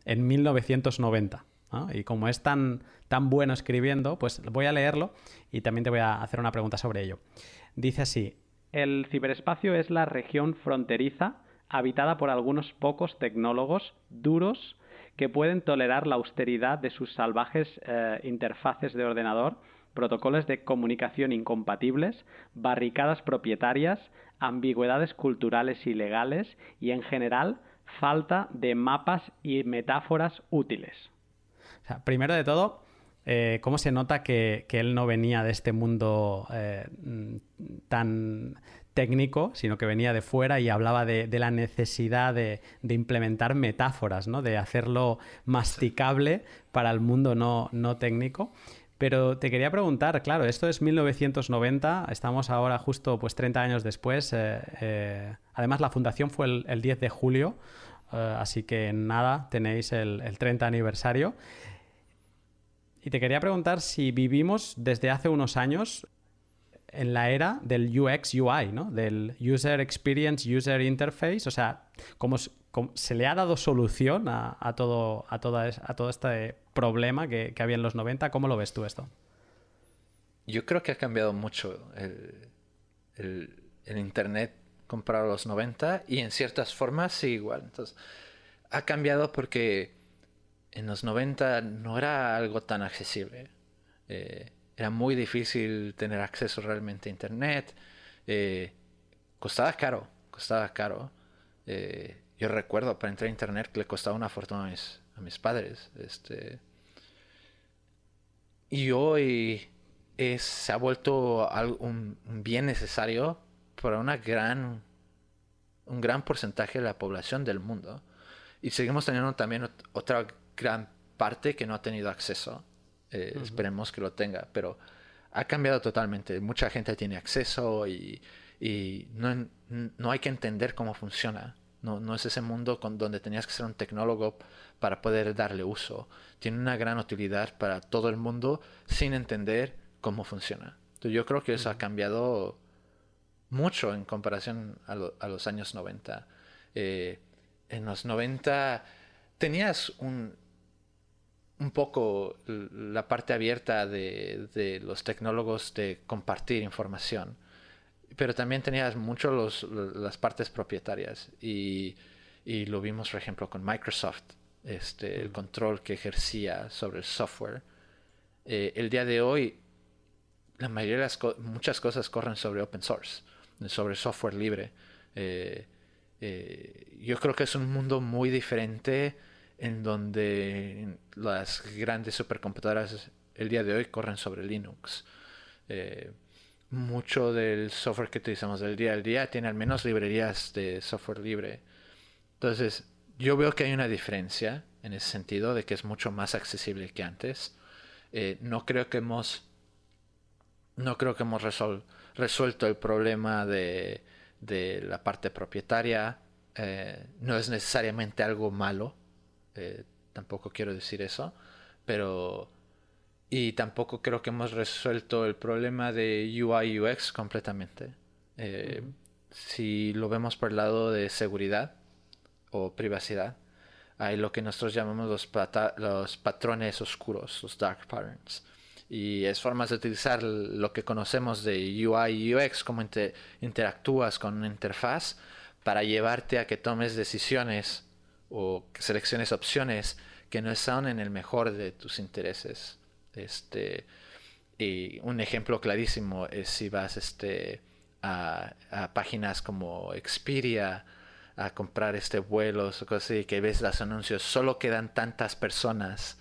en 1990. Y como es tan, tan bueno escribiendo, pues voy a leerlo y también te voy a hacer una pregunta sobre ello. Dice así, el ciberespacio es la región fronteriza habitada por algunos pocos tecnólogos duros que pueden tolerar la austeridad de sus salvajes eh, interfaces de ordenador, protocolos de comunicación incompatibles, barricadas propietarias, ambigüedades culturales y legales y en general falta de mapas y metáforas útiles. primero de todo, eh, ¿cómo se nota que, él no venía de este mundo eh, tan técnico, sino que venía de fuera y hablaba de, la necesidad de, implementar metáforas, ¿no? de hacerlo masticable para el mundo no, no técnico? Pero te quería preguntar, claro, esto es 1990, estamos ahora justo pues 30 años después. Eh, además, la fundación fue el, 10 de julio, así que nada, tenéis el 30 aniversario. Y te quería preguntar si vivimos desde hace unos años en la era del UX UI, ¿no? Del User Experience, User Interface. O sea, ¿cómo, se le ha dado solución a, todo, a, toda, a este problema que, había en los 90? ¿Cómo lo ves tú esto? Yo creo que ha cambiado mucho el, Internet comparado a los 90 y en ciertas formas sí igual. Entonces, ha cambiado porque en los 90 no era algo tan accesible. Eh, era muy difícil tener acceso realmente a internet. Eh, costaba caro, costaba caro. Eh, yo recuerdo para entrar a internet le costaba una fortuna a mis, padres. Este, y hoy se ha vuelto un, bien necesario para una gran, un gran porcentaje de la población del mundo. Y seguimos teniendo también otra gran parte que no ha tenido acceso. Eh, esperemos que lo tenga, pero ha cambiado totalmente. Mucha gente tiene acceso y, no, hay que entender cómo funciona. No, es ese mundo con, donde tenías que ser un tecnólogo para poder darle uso. Tiene una gran utilidad para todo el mundo sin entender cómo funciona. Entonces, yo creo que eso ha cambiado mucho en comparación a, los años 90. Eh, en los 90 tenías un, un poco la parte abierta de, los tecnólogos de compartir información. Pero también tenías mucho los, las partes propietarias y, lo vimos, por ejemplo, con Microsoft, este, el mm. control que ejercía sobre el software. Eh, el día de hoy, la mayoría de las muchas cosas corren sobre open source, sobre software libre. Eh, eh, yo creo que es un mundo muy diferente en donde las grandes supercomputadoras el día de hoy corren sobre Linux. Eh, mucho del software que utilizamos del día al día tiene al menos librerías de software libre. Entonces, yo veo que hay una diferencia en ese sentido de que es mucho más accesible que antes. Eh, no creo que hemos no creo que hemos resuelto el problema de, la parte propietaria. Eh, no es necesariamente algo malo eh, tampoco quiero decir eso, pero... Y tampoco creo que hemos resuelto el problema de UI UX completamente. Eh, si lo vemos por el lado de seguridad o privacidad, hay lo que nosotros llamamos los, los patrones oscuros, los dark patterns. Y es formas de utilizar lo que conocemos de UI UX, cómo interactúas con una interfaz, para llevarte a que tomes decisiones o que selecciones opciones que no están en el mejor de tus intereses. Este, y un ejemplo clarísimo es si vas este, a, páginas como Expedia a comprar este vuelos o cosas así, que ves los anuncios, solo quedan tantas personas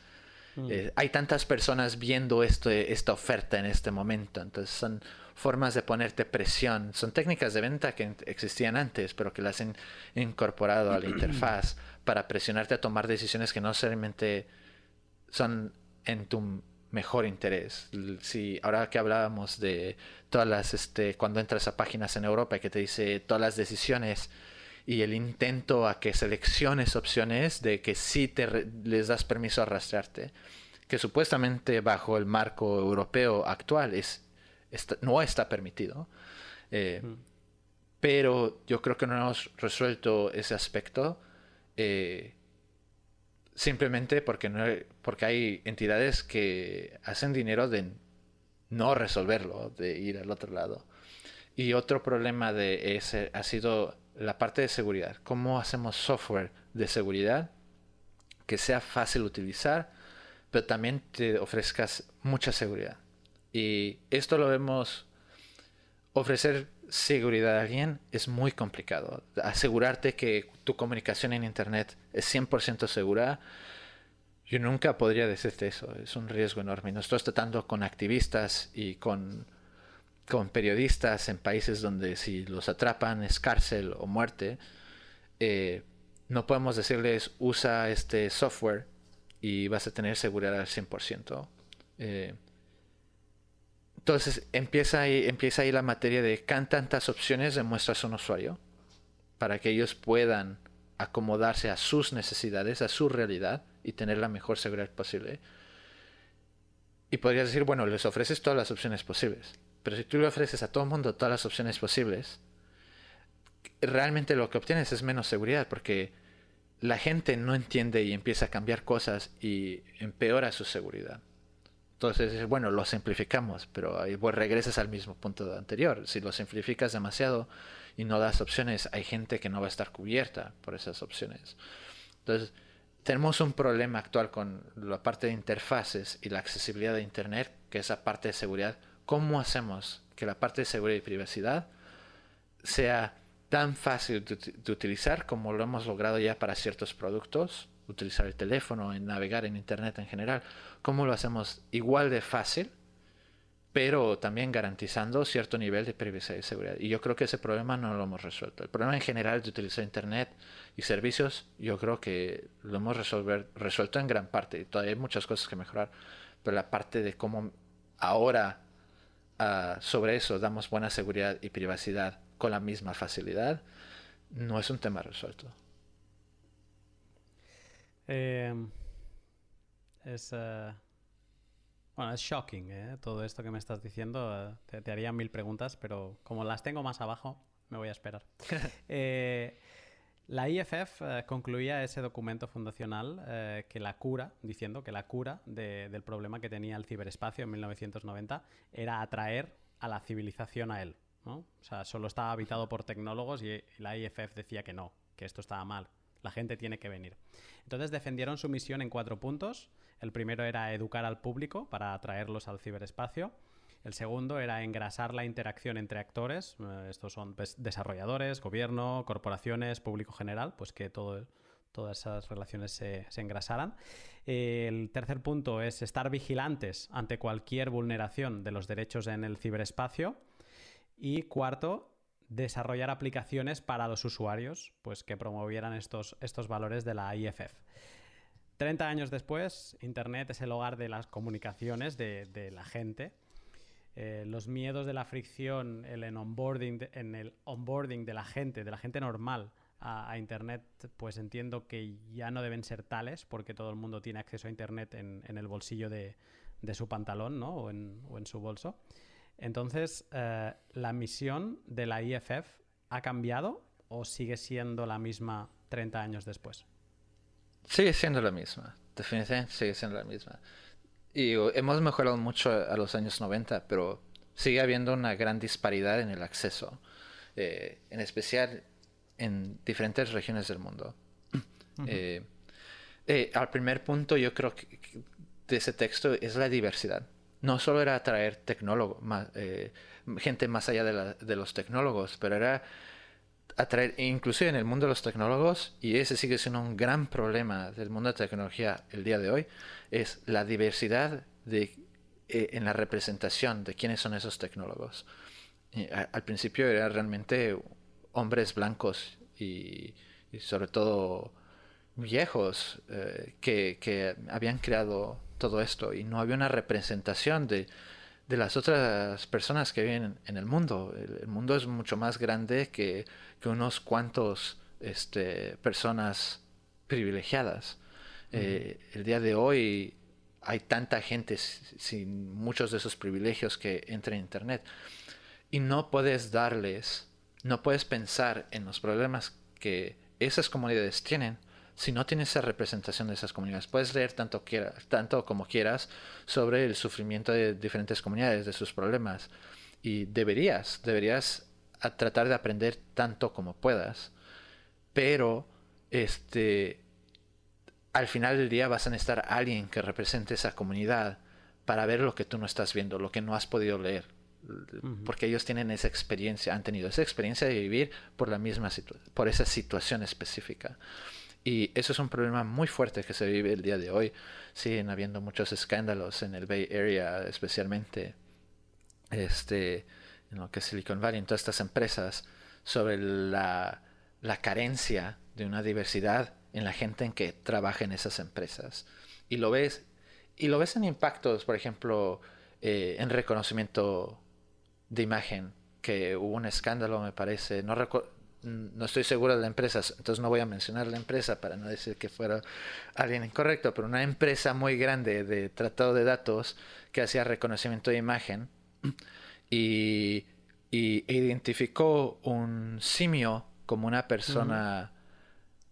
Mm. Eh, hay tantas personas viendo esto, esta oferta en este momento, entonces son formas de ponerte presión, son técnicas de venta que existían antes, pero que las han incorporado a la interfaz para presionarte a tomar decisiones que no necesariamente son en tu mejor interés. Si ahora que hablábamos de todas las, este, cuando entras a páginas en Europa que te dice todas las decisiones y el intento a que selecciones opciones de que sí te les das permiso a rastrearte, que supuestamente bajo el marco europeo actual es, no está permitido. Eh, pero yo creo que no hemos resuelto ese aspecto. Eh, simplemente porque, no, porque hay entidades que hacen dinero de no resolverlo, de ir al otro lado. Y otro problema de ese ha sido la parte de seguridad. ¿Cómo hacemos software de seguridad que sea fácil utilizar, pero también te ofrezcas mucha seguridad? Y esto lo vemos ofrecer seguridad a alguien es muy complicado. Asegurarte que tu comunicación en Internet es 100% segura, yo nunca podría decirte eso. Es un riesgo enorme. Nosotros tratando con activistas y con, con periodistas en países donde si los atrapan es cárcel o muerte, eh, no podemos decirles usa este software y vas a tener seguridad al 100%. Eh, entonces empieza ahí, empieza ahí la materia de ¿qué tantas opciones demuestras a un usuario para que ellos puedan acomodarse a sus necesidades, a su realidad y tener la mejor seguridad posible. Y podrías decir, bueno, les ofreces todas las opciones posibles. Pero si tú le ofreces a todo el mundo todas las opciones posibles, realmente lo que obtienes es menos seguridad porque la gente no entiende y empieza a cambiar cosas y empeora su seguridad. Entonces, bueno, lo simplificamos, pero ahí regresas al mismo punto anterior. Si lo simplificas demasiado y no das opciones, hay gente que no va a estar cubierta por esas opciones. Entonces, tenemos un problema actual con la parte de interfaces y la accesibilidad de Internet, que es la parte de seguridad. ¿Cómo hacemos que la parte de seguridad y privacidad sea tan fácil de utilizar como lo hemos logrado ya para ciertos productos? Utilizar el teléfono, en navegar en Internet en general, ¿cómo lo hacemos igual de fácil, pero también garantizando cierto nivel de privacidad y seguridad? Y yo creo que ese problema no lo hemos resuelto. El problema en general de utilizar Internet y servicios, yo creo que lo hemos resolver, resuelto en gran parte. Todavía hay muchas cosas que mejorar, pero la parte de cómo ahora ah, sobre eso damos buena seguridad y privacidad con la misma facilidad, no es un tema resuelto. Em, es. Eh, bueno, es shocking, ¿eh? Todo esto que me estás diciendo. Eh, te, haría mil preguntas, pero como las tengo más abajo, me voy a esperar. la IFF concluía ese documento fundacional que la cura, diciendo que la cura del problema que tenía el ciberespacio en 1990 era atraer a la civilización a él. O sea, solo estaba habitado por tecnólogos y la IFF decía que no, que esto estaba mal, la gente tiene que venir. Entonces defendieron su misión en cuatro puntos. El primero era educar al público para atraerlos al ciberespacio. El segundo era engrasar la interacción entre actores. Eh, estos son pues, desarrolladores, gobierno, corporaciones, público general, pues que todo, todas esas relaciones se, engrasaran. el tercer punto es estar vigilantes ante cualquier vulneración de los derechos en el ciberespacio. Y cuarto, desarrollar aplicaciones para los usuarios pues, que promovieran estos, estos valores de la IFF. 30 años después, Internet es el hogar de las comunicaciones de, la gente. Eh, los miedos de la fricción en, onboarding en el onboarding de la gente, de la gente normal a, Internet, pues entiendo que ya no deben ser tales porque todo el mundo tiene acceso a Internet en, el bolsillo de, su pantalón o, en, o en su bolso. Entonces, eh, ¿la misión de la IFF ha cambiado o sigue siendo la misma 30 años después? Sigue siendo la misma, definitivamente sigue siendo la misma. Y hemos mejorado mucho a los años 90, pero sigue habiendo una gran disparidad en el acceso, eh, en especial en diferentes regiones del mundo. Eh, al primer punto yo creo que de ese texto es la diversidad no solo era atraer eh, gente más allá de, los tecnólogos, pero era atraer, inclusive en el mundo de los tecnólogos, y ese sigue siendo un gran problema del mundo de tecnología el día de hoy, es la diversidad de, eh, en la representación de quiénes son esos tecnólogos. al principio eran realmente hombres blancos y, sobre todo viejos eh, que habían creado todo esto y no había una representación de, de las otras personas que viven en el mundo. El, mundo es mucho más grande que, que unos cuantos este, personas privilegiadas. Eh, el día de hoy hay tanta gente sin muchos de esos privilegios que entra en Internet. Y no puedes darles, no puedes pensar en los problemas que esas comunidades tienen si no tienes esa representación de esas comunidades. Puedes leer tanto, tanto como quieras sobre el sufrimiento de diferentes comunidades, de sus problemas. Y deberías, deberías tratar de aprender tanto como puedas. Pero, este, al final del día vas a necesitar a alguien que represente esa comunidad para ver lo que tú no estás viendo, lo que no has podido leer. Porque ellos tienen esa experiencia, han tenido esa experiencia de vivir por la misma por esa situación específica. Y eso es un problema muy fuerte que se vive el día de hoy. Siguen habiendo muchos escándalos en el Bay Area, especialmente este, en lo que es Silicon Valley, en todas estas empresas, sobre la, la carencia de una diversidad en la gente en que trabaja en esas empresas. Y lo ves, y lo ves en impactos, por ejemplo, eh, en reconocimiento de imagen, que hubo un escándalo, me parece, no recuerdo no estoy seguro de la empresa, entonces no voy a mencionar la empresa para no decir que fuera alguien incorrecto, pero una empresa muy grande de tratado de datos que hacía reconocimiento de imagen y, identificó un simio como una persona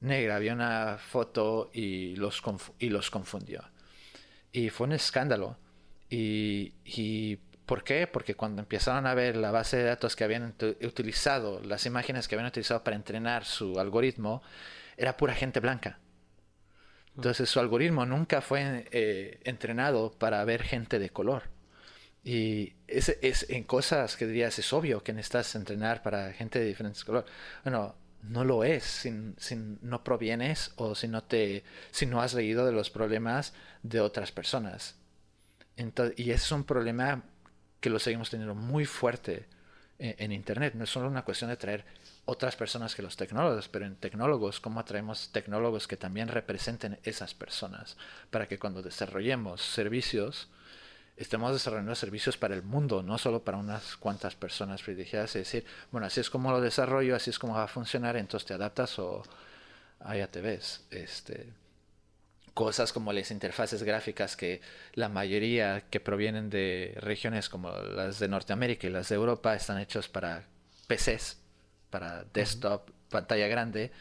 negra, había una foto y los, y los confundió. Y fue un escándalo. Y, y ¿Por qué? Porque cuando empezaron a ver la base de datos que habían utilizado, las imágenes que habían utilizado para entrenar su algoritmo, era pura gente blanca. Entonces su algoritmo nunca fue eh, entrenado para ver gente de color. Y es, es, en cosas que dirías, es obvio que necesitas entrenar para gente de diferentes colores. Bueno, no lo es si, no provienes o si no, te, si no has leído de los problemas de otras personas. Entonces, y es un problema que lo seguimos teniendo muy fuerte en, Internet. No es solo una cuestión de traer otras personas que los tecnólogos, pero en tecnólogos, ¿cómo atraemos tecnólogos que también representen esas personas? Para que cuando desarrollemos servicios, estemos desarrollando servicios para el mundo, no solo para unas cuantas personas privilegiadas. Es decir, bueno, así es como lo desarrollo, así es como va a funcionar, entonces te adaptas o allá te ves. Este, cosas como las interfaces gráficas que la mayoría que provienen de regiones como las de Norteamérica y las de Europa están hechos para PCs, para desktop, pantalla grande,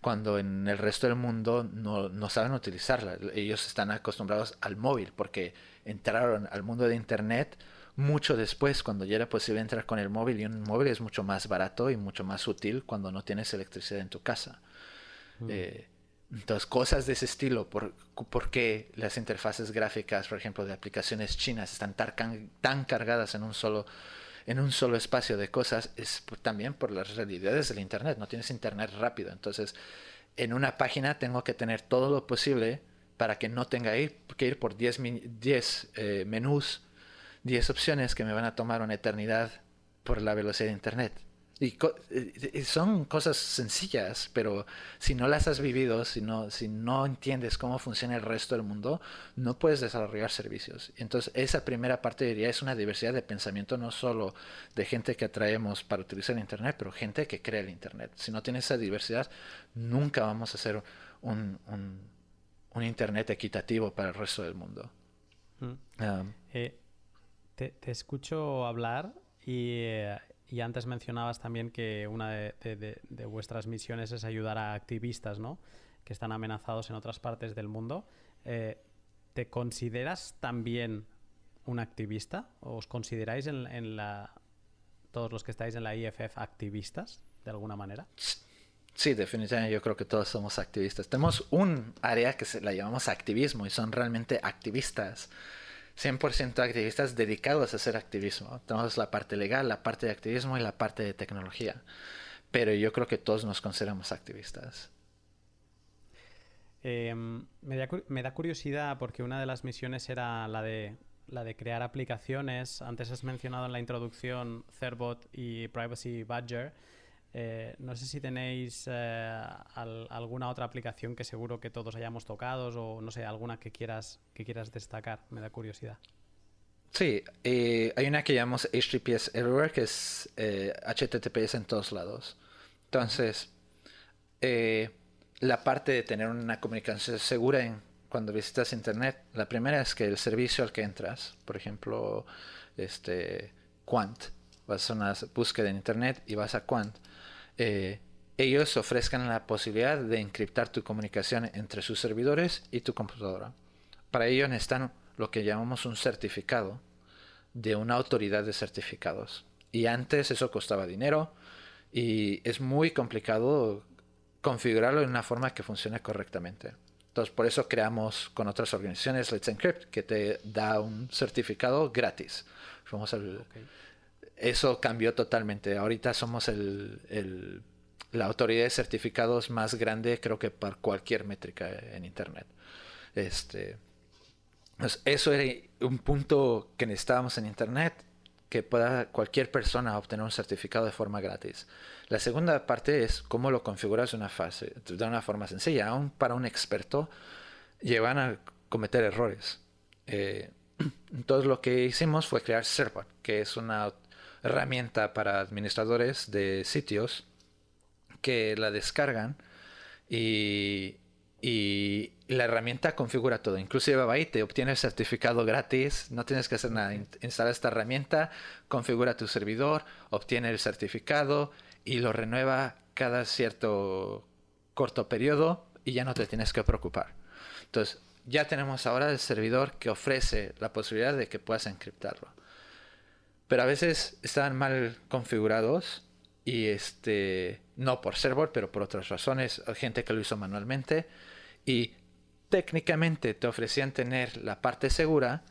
cuando en el resto del mundo no, no saben utilizarla. Ellos están acostumbrados al móvil porque entraron al mundo de Internet mucho después, cuando ya era posible entrar con el móvil y un móvil es mucho más barato y mucho más útil cuando no tienes electricidad en tu casa. eh, entonces, cosas de ese estilo, por, qué las interfaces gráficas, por ejemplo, de aplicaciones chinas están tan, cargadas en un solo en un solo espacio de cosas es también por las realidades del Internet. No tienes Internet rápido. Entonces, en una página tengo que tener todo lo posible para que no tenga que ir por 10, 10 eh, menús, 10 opciones que me van a tomar una eternidad por la velocidad de Internet. Y, son cosas sencillas, pero si no las has vivido, si no, si no entiendes cómo funciona el resto del mundo, no puedes desarrollar servicios. Entonces, esa primera parte diría es una diversidad de pensamiento, no solo de gente que atraemos para utilizar Internet, pero gente que crea el Internet. Si no tienes esa diversidad, nunca vamos a hacer un, un, Internet equitativo para el resto del mundo. Mm. Um, eh, te, te, escucho hablar y... Eh, y antes mencionabas también que una de, vuestras misiones es ayudar a activistas, ¿no? Que están amenazados en otras partes del mundo. Eh, ¿Te consideras también un activista? ¿Os consideráis en, la todos los que estáis en la IFF activistas de alguna manera? Sí, definitivamente yo creo que todos somos activistas. Tenemos un área que se la llamamos activismo y son realmente activistas 100% activistas dedicados a hacer activismo. Tenemos la parte legal, la parte de activismo y la parte de tecnología. pero yo creo que todos nos consideramos activistas. Em, me, da, curiosidad porque una de las misiones era la de, la de crear aplicaciones. Antes has mencionado en la introducción Cerbot y Privacy Badger. Eh, no sé si tenéis eh, alguna otra aplicación que seguro que todos hayamos tocado o no sé, alguna que quieras, que quieras destacar. Me da curiosidad. Sí, eh, hay una que llamamos HTTPS Everywhere, que es HTTPS en todos lados. Entonces, la parte de tener una comunicación segura en, cuando visitas Internet, la primera es que el servicio al que entras, por ejemplo, este, Quant, vas a una búsqueda en Internet y vas a Quant, eh, ellos ofrezcan la posibilidad de encriptar tu comunicación entre sus servidores y tu computadora. Para ello necesitan lo que llamamos un certificado de una autoridad de certificados. Y antes eso costaba dinero y es muy complicado configurarlo de una forma que funcione correctamente. Entonces, por eso creamos con otras organizaciones Let's Encrypt, que te da un certificado gratis. Vamos eso cambió totalmente. Ahorita somos la autoridad de certificados más grande, creo que para cualquier métrica en Internet. Este, pues, eso era un punto que necesitábamos en Internet, que pueda cualquier persona obtener un certificado de forma gratis. La segunda parte es cómo lo configuras de una, fase, de una forma sencilla. Aún para un experto, llevan a cometer errores. Eh, entonces lo que hicimos fue crear Serpent, que es una herramienta para administradores de sitios que la descargan y, y la herramienta configura todo. Inclusive va ahí, te obtiene el certificado gratis, no tienes que hacer nada. Instala esta herramienta, configura tu servidor, obtiene el certificado y lo renueva cada cierto corto periodo y ya no te tienes que preocupar. Entonces, ya tenemos ahora el servidor que ofrece la posibilidad de que puedas encriptarlo pero a veces estaban mal configurados y este no por server pero por otras razones gente que lo hizo manualmente y técnicamente te ofrecían tener la parte segura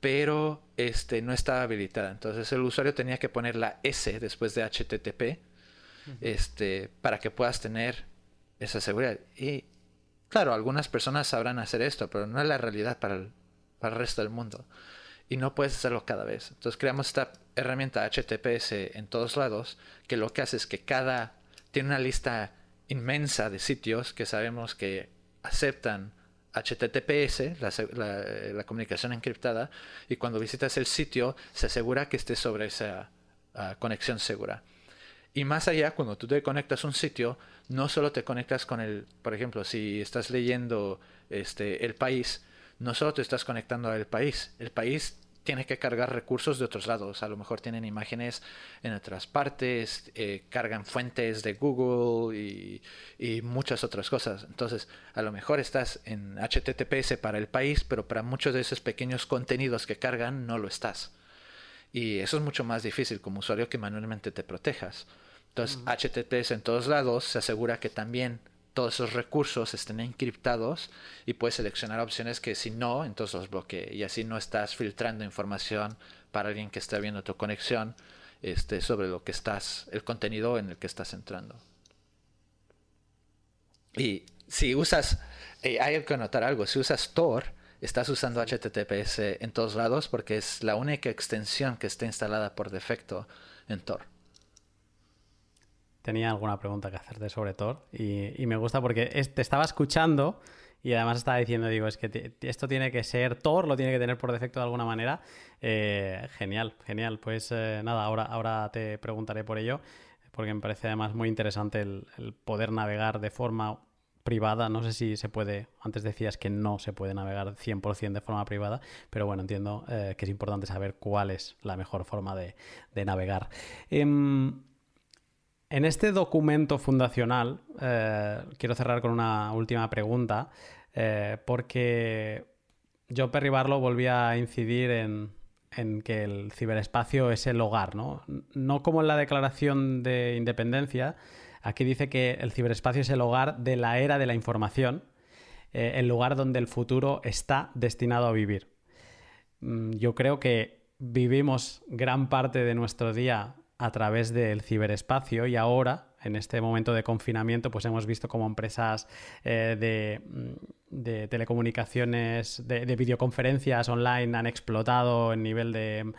pero este no estaba habilitada. Entonces el usuario tenía que poner la S después de HTTP este para que puedas tener esa seguridad. Y claro algunas personas sabrán hacer esto pero no es la realidad para para el resto del mundo y no puedes hacerlo cada vez. Entonces creamos esta herramienta HTTPS en todos lados que lo que hace es que cada tiene una lista inmensa de sitios que sabemos que aceptan HTTPS, la, comunicación encriptada, y cuando visitas el sitio se asegura que esté sobre esa ah, conexión segura. Y más allá, cuando tú te conectas a un sitio, no solo te conectas con el, por ejemplo, si estás leyendo este, el país, no solo te estás conectando al país, el país tiene que cargar recursos de otros lados. A lo mejor tienen imágenes en otras partes, eh, cargan fuentes de Google y, y, muchas otras cosas. Entonces, a lo mejor estás en HTTPS para el país, pero para muchos de esos pequeños contenidos que cargan no lo estás. Y eso es mucho más difícil como usuario que manualmente te protejas. Entonces, HTTPS en todos lados se asegura que también todos esos recursos estén encriptados y puedes seleccionar opciones que si no, entonces los bloquee. Y así no estás filtrando información para alguien que está viendo tu conexión este, sobre lo que estás, el contenido en el que estás entrando. Y si usas, eh, hay que notar algo, si usas Tor, estás usando HTTPS en todos lados porque es la única extensión que está instalada por defecto en Tor tenía alguna pregunta que hacerte sobre Thor y, me gusta porque te estaba escuchando y además estaba diciendo, digo, es que esto tiene que ser Thor, lo tiene que tener por defecto de alguna manera. Eh, genial, genial. Pues eh, nada, ahora, ahora te preguntaré por ello porque me parece además muy interesante el, poder navegar de forma privada. No sé si se puede, antes decías que no se puede navegar 100% de forma privada, pero bueno, entiendo eh, que es importante saber cuál es la mejor forma de, navegar. Em, en este documento fundacional, eh, quiero cerrar con una última pregunta, eh, porque yo, Perry Barlow, volví a incidir en, que el ciberespacio es el hogar, ¿no? No como en la Declaración de Independencia, aquí dice que el ciberespacio es el hogar de la era de la información, eh, el lugar donde el futuro está destinado a vivir. Mm, yo creo que vivimos gran parte de nuestro día a través del ciberespacio y ahora, en este momento de confinamiento, pues hemos visto como empresas eh, de, telecomunicaciones, de, videoconferencias online han explotado en nivel de,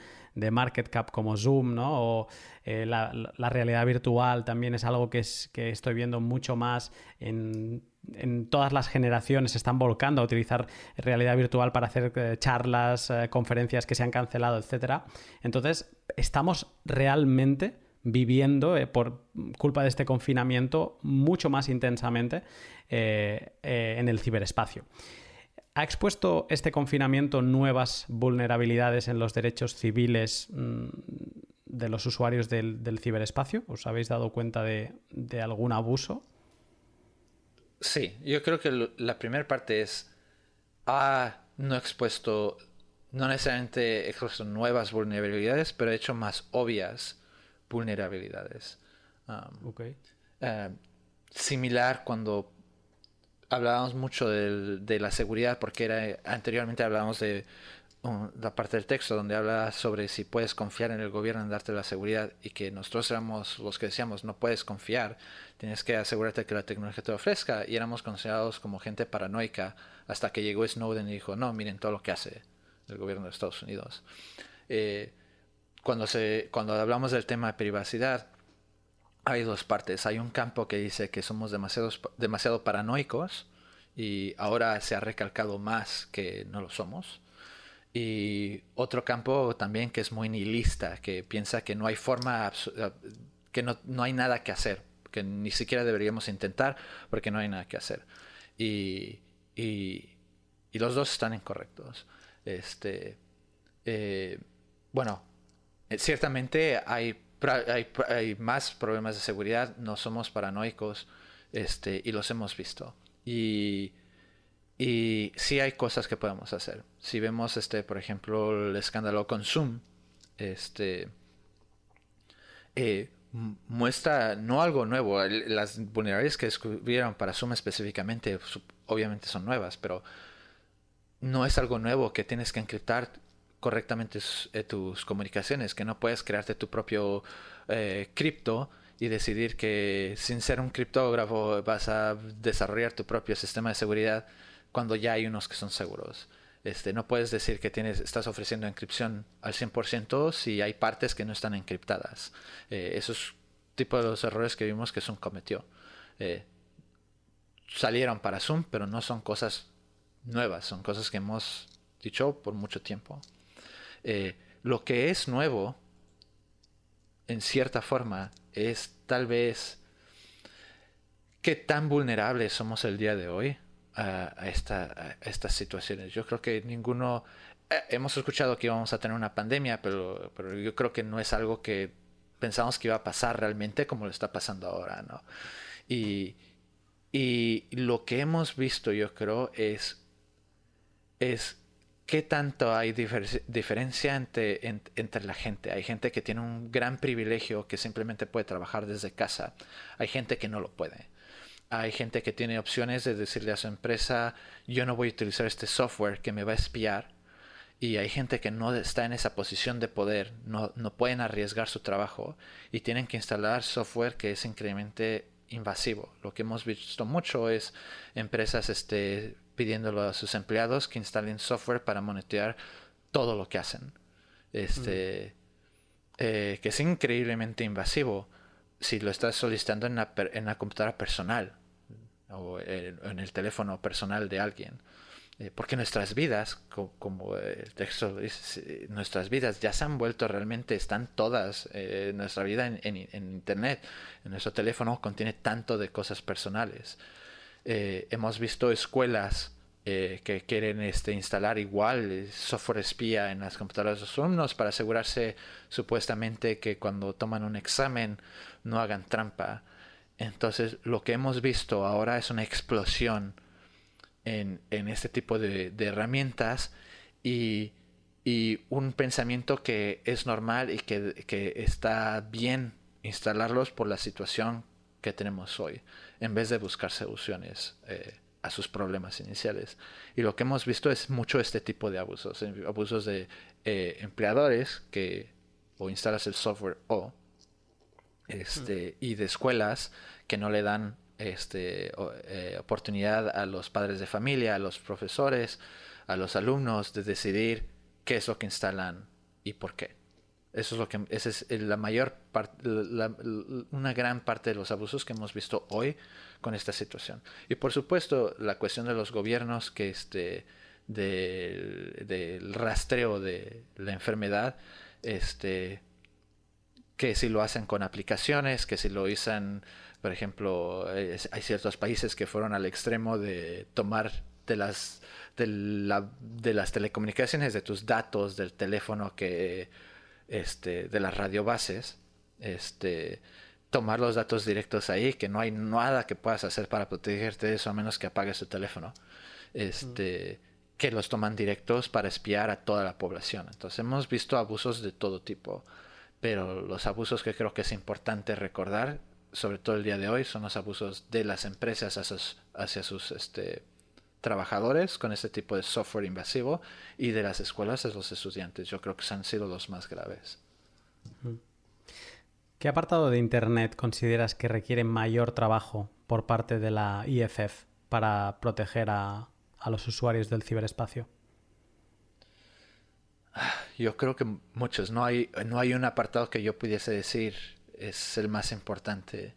market cap como Zoom, ¿no? O eh, la, realidad virtual también es algo que, es, que estoy viendo mucho más en en todas las generaciones se están volcando a utilizar realidad virtual para hacer eh, charlas, eh, conferencias que se han cancelado, etc. Entonces, estamos realmente viviendo, eh, por culpa de este confinamiento, mucho más intensamente en el ciberespacio. ¿Ha expuesto este confinamiento nuevas vulnerabilidades en los derechos civiles mm, de los usuarios del, ciberespacio? ¿Os habéis dado cuenta de algún abuso? Sí, yo creo que la primera parte es, ha no expuesto, no necesariamente expuesto nuevas vulnerabilidades, pero ha hecho más obvias vulnerabilidades. Um, eh, similar cuando hablábamos mucho de, la seguridad, porque era anteriormente hablábamos de la parte del texto donde habla sobre si puedes confiar en el gobierno en darte la seguridad y que nosotros éramos los que decíamos no puedes confiar, tienes que asegurarte que la tecnología te ofrezca y éramos considerados como gente paranoica hasta que llegó Snowden y dijo no, miren todo lo que hace el gobierno de Estados Unidos. Eh, cuando, se, cuando hablamos del tema de privacidad, hay dos partes. Hay un campo que dice que somos demasiado, demasiado paranoicos y ahora se ha recalcado más que no lo somos. Y otro campo también que es muy nihilista, que piensa que no hay forma, eh, que no, no, hay nada que hacer, que ni siquiera deberíamos intentar porque no hay nada que hacer. Y, y, y los dos están incorrectos. Este, eh, bueno, eh, ciertamente hay, hay, hay, más problemas de seguridad, no somos paranoicos este, y los hemos visto. Y y sí hay cosas que podemos hacer. Si vemos, este, por ejemplo, el escándalo con Zoom, este, eh, muestra no algo nuevo. Las vulnerabilidades que descubrieron para Zoom específicamente, obviamente son nuevas, pero no es algo nuevo que tienes que encriptar correctamente eh, tus comunicaciones, que no puedes crearte tu propio eh, cripto y decidir que sin ser un criptógrafo vas a desarrollar tu propio sistema de seguridad cuando ya hay unos que son seguros. Este, no puedes decir que tienes, estás ofreciendo encripción al 100% si hay partes que no están encriptadas. Eh, esos tipos de los errores que vimos que Zoom cometió. Eh, salieron para Zoom, pero no son cosas nuevas, son cosas que hemos dicho por mucho tiempo. Eh, lo que es nuevo, en cierta forma, es tal vez qué tan vulnerables somos el día de hoy a, esta, estas situaciones. Yo creo que ninguno... Eh, hemos escuchado que íbamos a tener una pandemia, pero, pero yo creo que no es algo que pensamos que iba a pasar realmente como lo está pasando ahora, ¿no? Y, y lo que hemos visto, yo creo, es, es qué tanto hay diferencia entre, entre, la gente. Hay gente que tiene un gran privilegio que simplemente puede trabajar desde casa. Hay gente que no lo puede. Hay gente que tiene opciones de decirle a su empresa, yo no voy a utilizar este software que me va a espiar. Y hay gente que no está en esa posición de poder, no, no pueden arriesgar su trabajo y tienen que instalar software que es increíblemente invasivo. Lo que hemos visto mucho es empresas este, pidiéndolo a sus empleados que instalen software para monitorear todo lo que hacen. Este, eh, que es increíblemente invasivo si lo estás solicitando en la, en la computadora personal o en el teléfono personal de alguien. Eh, porque nuestras vidas, como, el texto dice, nuestras vidas ya se han vuelto realmente, están todas, eh, nuestra vida en, Internet, en nuestro teléfono contiene tanto de cosas personales. Eh, hemos visto escuelas que quieren este, instalar igual software espía en las computadoras de los alumnos para asegurarse supuestamente que cuando toman un examen no hagan trampa. Entonces, lo que hemos visto ahora es una explosión en, este tipo de, herramientas y, un pensamiento que es normal y que, está bien instalarlos por la situación que tenemos hoy, en vez de buscar soluciones eh, a sus problemas iniciales. Y lo que hemos visto es mucho este tipo de abusos, abusos de eh, empleadores que o instalas el software o este, y de escuelas que no le dan este, eh, oportunidad a los padres de familia, a los profesores, a los alumnos de decidir qué es lo que instalan y por qué. Eso es lo que esa es la mayor parte, una gran parte de los abusos que hemos visto hoy con esta situación. Y por supuesto, la cuestión de los gobiernos que este del, rastreo de la enfermedad, este que si lo hacen con aplicaciones, que si lo usan, por ejemplo, hay ciertos países que fueron al extremo de tomar de las de, la, de las telecomunicaciones, de tus datos del teléfono que este, de las radiobases, este, tomar los datos directos ahí, que no hay nada que puedas hacer para protegerte de eso a menos que apagues tu teléfono. Este, que los toman directos para espiar a toda la población. Entonces hemos visto abusos de todo tipo, pero los abusos que creo que es importante recordar, sobre todo el día de hoy, son los abusos de las empresas hacia sus, este, trabajadores con este tipo de software invasivo y de las escuelas a los estudiantes. Yo creo que han sido los más graves. ¿Qué apartado de Internet consideras que requiere mayor trabajo por parte de la IFF para proteger a, los usuarios del ciberespacio? Yo creo que muchos. No hay, no hay un apartado que yo pudiese decir es el más importante.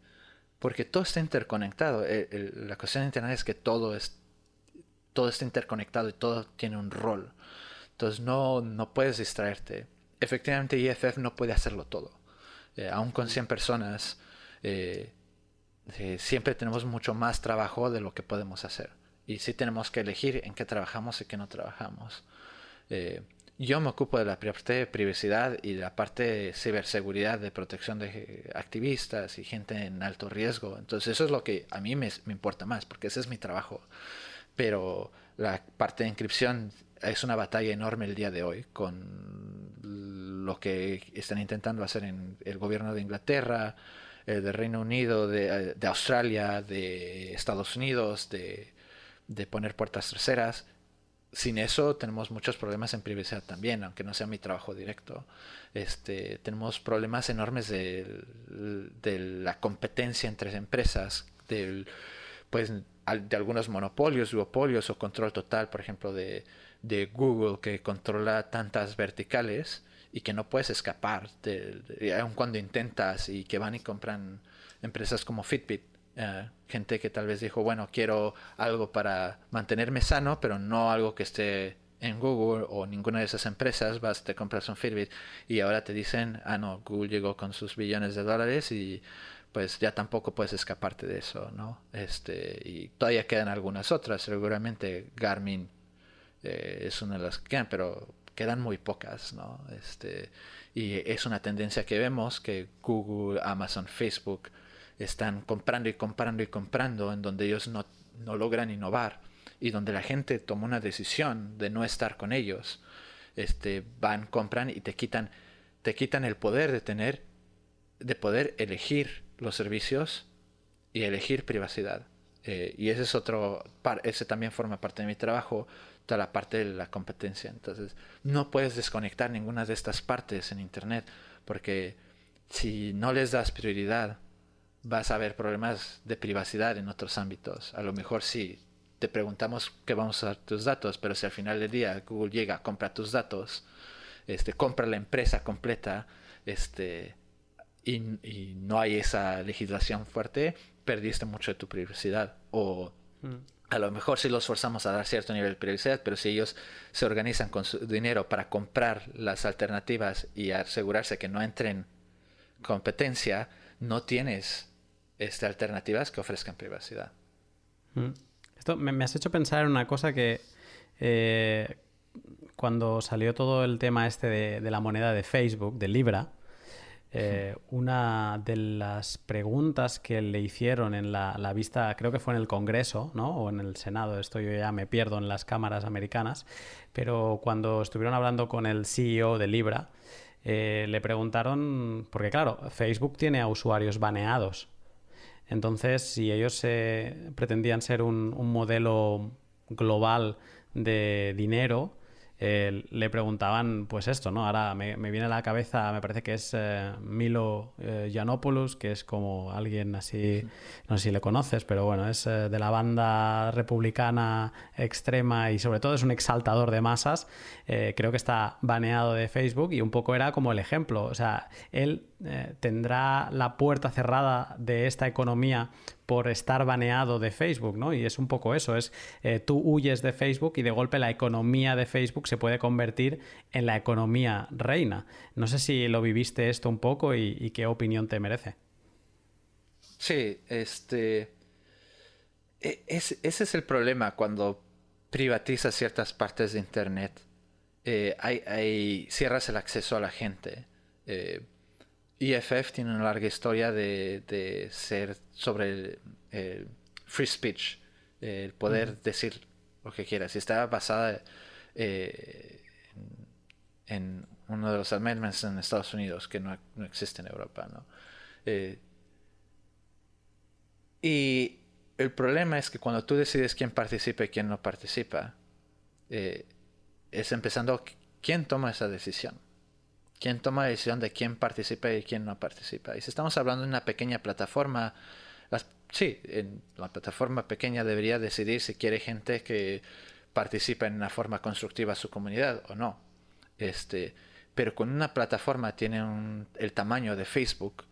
Porque todo está interconectado. la cuestión de Internet es que todo es todo está interconectado y todo tiene un rol. Entonces no, no puedes distraerte. Efectivamente IFF no puede hacerlo todo. Eh, aún con 100 personas, eh, eh, siempre tenemos mucho más trabajo de lo que podemos hacer. Y sí tenemos que elegir en qué trabajamos y qué no trabajamos. Yo me ocupo de la parte de privacidad y de la parte de ciberseguridad, de protección de activistas y gente en alto riesgo. Entonces eso es lo que a mí me, importa más, porque ese es mi trabajo pero la parte de inscripción es una batalla enorme el día de hoy con lo que están intentando hacer en el gobierno de Inglaterra, el de Reino Unido, de, Australia, de Estados Unidos, de, poner puertas terceras. Sin eso tenemos muchos problemas en privacidad también, aunque no sea mi trabajo directo. Este, tenemos problemas enormes de, de la competencia entre empresas, del, pues de algunos monopolios, duopolios o control total, por ejemplo, de, Google que controla tantas verticales y que no puedes escapar, de, aun cuando intentas y que van y compran empresas como Fitbit, eh, gente que tal vez dijo, bueno, quiero algo para mantenerme sano, pero no algo que esté en Google o ninguna de esas empresas, vas, te compras un Fitbit y ahora te dicen, ah, no, Google llegó con sus billones de dólares y pues ya tampoco puedes escaparte de eso, ¿no? Este, y todavía quedan algunas otras, seguramente Garmin eh, es una de las que quedan, pero quedan muy pocas, ¿no? Este, y es una tendencia que vemos que Google, Amazon, Facebook están comprando y comprando y comprando en donde ellos no, no logran innovar y donde la gente toma una decisión de no estar con ellos. Este, van, compran y te quitan, te quitan el poder de tener, de poder elegir los servicios y elegir privacidad. Eh, y ese es otro, ese también forma parte de mi trabajo, toda la parte de la competencia. Entonces, no puedes desconectar ninguna de estas partes en Internet, porque si no les das prioridad, vas a ver problemas de privacidad en otros ámbitos. A lo mejor sí, te preguntamos qué vamos a dar tus datos, pero si al final del día Google llega, compra tus datos, este, compra la empresa completa, este, y, no hay esa legislación fuerte, perdiste mucho de tu privacidad. O mm. a lo mejor si los forzamos a dar cierto nivel de privacidad, pero si ellos se organizan con su dinero para comprar las alternativas y asegurarse que no entren competencia, no tienes este, alternativas que ofrezcan privacidad. Mm. Esto me, has hecho pensar en una cosa que eh, cuando salió todo el tema este de, de la moneda de Facebook, de Libra, eh, una de las preguntas que le hicieron en la, vista, creo que fue en el Congreso, ¿no? O en el Senado, esto yo ya me pierdo en las cámaras americanas, pero cuando estuvieron hablando con el CEO de Libra, eh, le preguntaron, porque claro, Facebook tiene a usuarios baneados. Entonces, si ellos pretendían ser un, modelo global de dinero, le preguntaban pues esto, ¿no? Ahora me, viene a la cabeza, me parece que es eh, Milo eh, Yiannopoulos, que es como alguien así, no sé si le conoces, pero bueno, es eh, de la banda republicana extrema y sobre todo es un exaltador de masas. creo que está baneado de Facebook y un poco era como el ejemplo. O sea, él tendrá la puerta cerrada de esta economía por estar baneado de Facebook, ¿no? Y es un poco eso, es eh, tú huyes de Facebook y de golpe la economía de Facebook se puede convertir en la economía reina. No sé si lo viviste esto un poco y, qué opinión te merece. Sí, este... E, ese es el problema cuando privatizas ciertas partes de Internet. Eh, hay, cierras el acceso a la gente. Eh, EFF tiene una larga historia de, ser sobre el, free speech, el poder decir lo que quieras. Y está basada eh, en, uno de los amendments en Estados Unidos que no, existe en Europa. Eh, y el problema es que cuando tú decides quién participa y quién no participa, eh, es empezando quién toma esa decisión quién toma la decisión de quién participa y quién no participa. Y si estamos hablando de una pequeña plataforma, sí, en la plataforma pequeña debería decidir si quiere gente que participe en una forma constructiva a su comunidad o no. Este, pero con una plataforma tiene el tamaño de Facebook,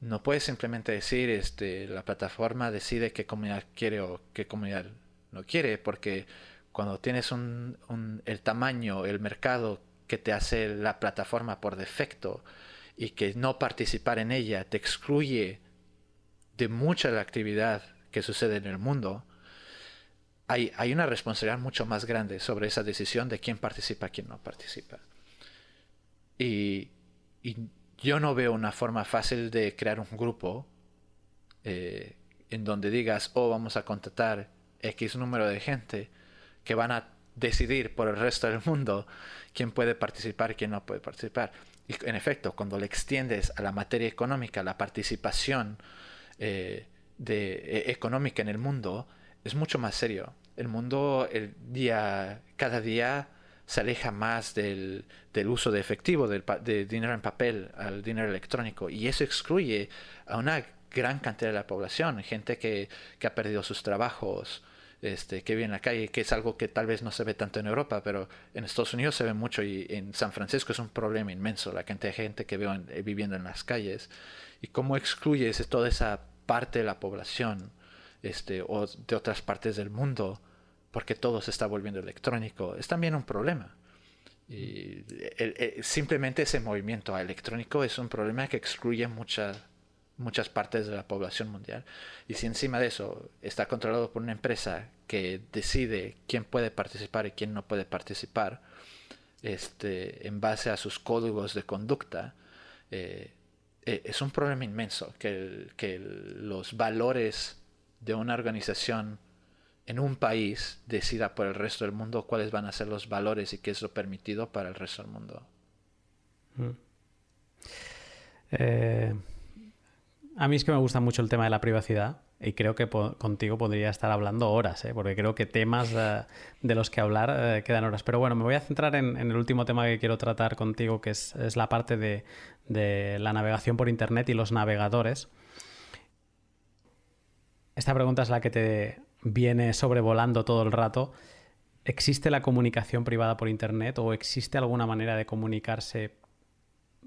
no puedes simplemente decir, este, la plataforma decide qué comunidad quiere o qué comunidad no quiere, porque cuando tienes el tamaño, el mercado que te hace la plataforma por defecto y que no participar en ella te excluye de mucha la actividad que sucede en el mundo, hay, hay una responsabilidad mucho más grande sobre esa decisión de quién participa y quién no participa. Y, yo no veo una forma fácil de crear un grupo eh, en donde digas, oh, vamos a contratar X número de gente que van a decidir por el resto del mundo quién puede participar y quién no puede participar. Y en efecto, cuando le extiendes a la materia económica la participación eh, de, e, económica en el mundo, es mucho más serio. El mundo el día, cada día se aleja más del, uso de efectivo, del, de dinero en papel al dinero electrónico. Y eso excluye a una gran cantidad de la población, gente que, que ha perdido sus trabajos, este, que vive en la calle, que es algo que tal vez no se ve tanto en Europa, pero en Estados Unidos se ve mucho y en San Francisco es un problema inmenso la cantidad de gente que veo eh, viviendo en las calles y cómo excluyes toda esa parte de la población este, o de otras partes del mundo porque todo se está volviendo electrónico, es también un problema. Y simplemente ese movimiento electrónico es un problema que excluye mucha muchas partes de la población mundial. Y si encima de eso está controlado por una empresa que decide quién puede participar y quién no puede participar, este, en base a sus códigos de conducta, eh, eh, es un problema inmenso que, que los valores de una organización en un país decida por el resto del mundo cuáles van a ser los valores y qué es lo permitido para el resto del mundo. Mm. Eh, a mí es que me gusta mucho el tema de la privacidad y creo que contigo podría estar hablando horas, ¿eh? porque creo que temas eh, de los que hablar eh, quedan horas. Pero bueno, me voy a centrar en, el último tema que quiero tratar contigo, que es, la parte de, la navegación por Internet y los navegadores. Esta pregunta es la que te viene sobrevolando todo el rato. ¿Existe la comunicación privada por Internet o existe alguna manera de comunicarse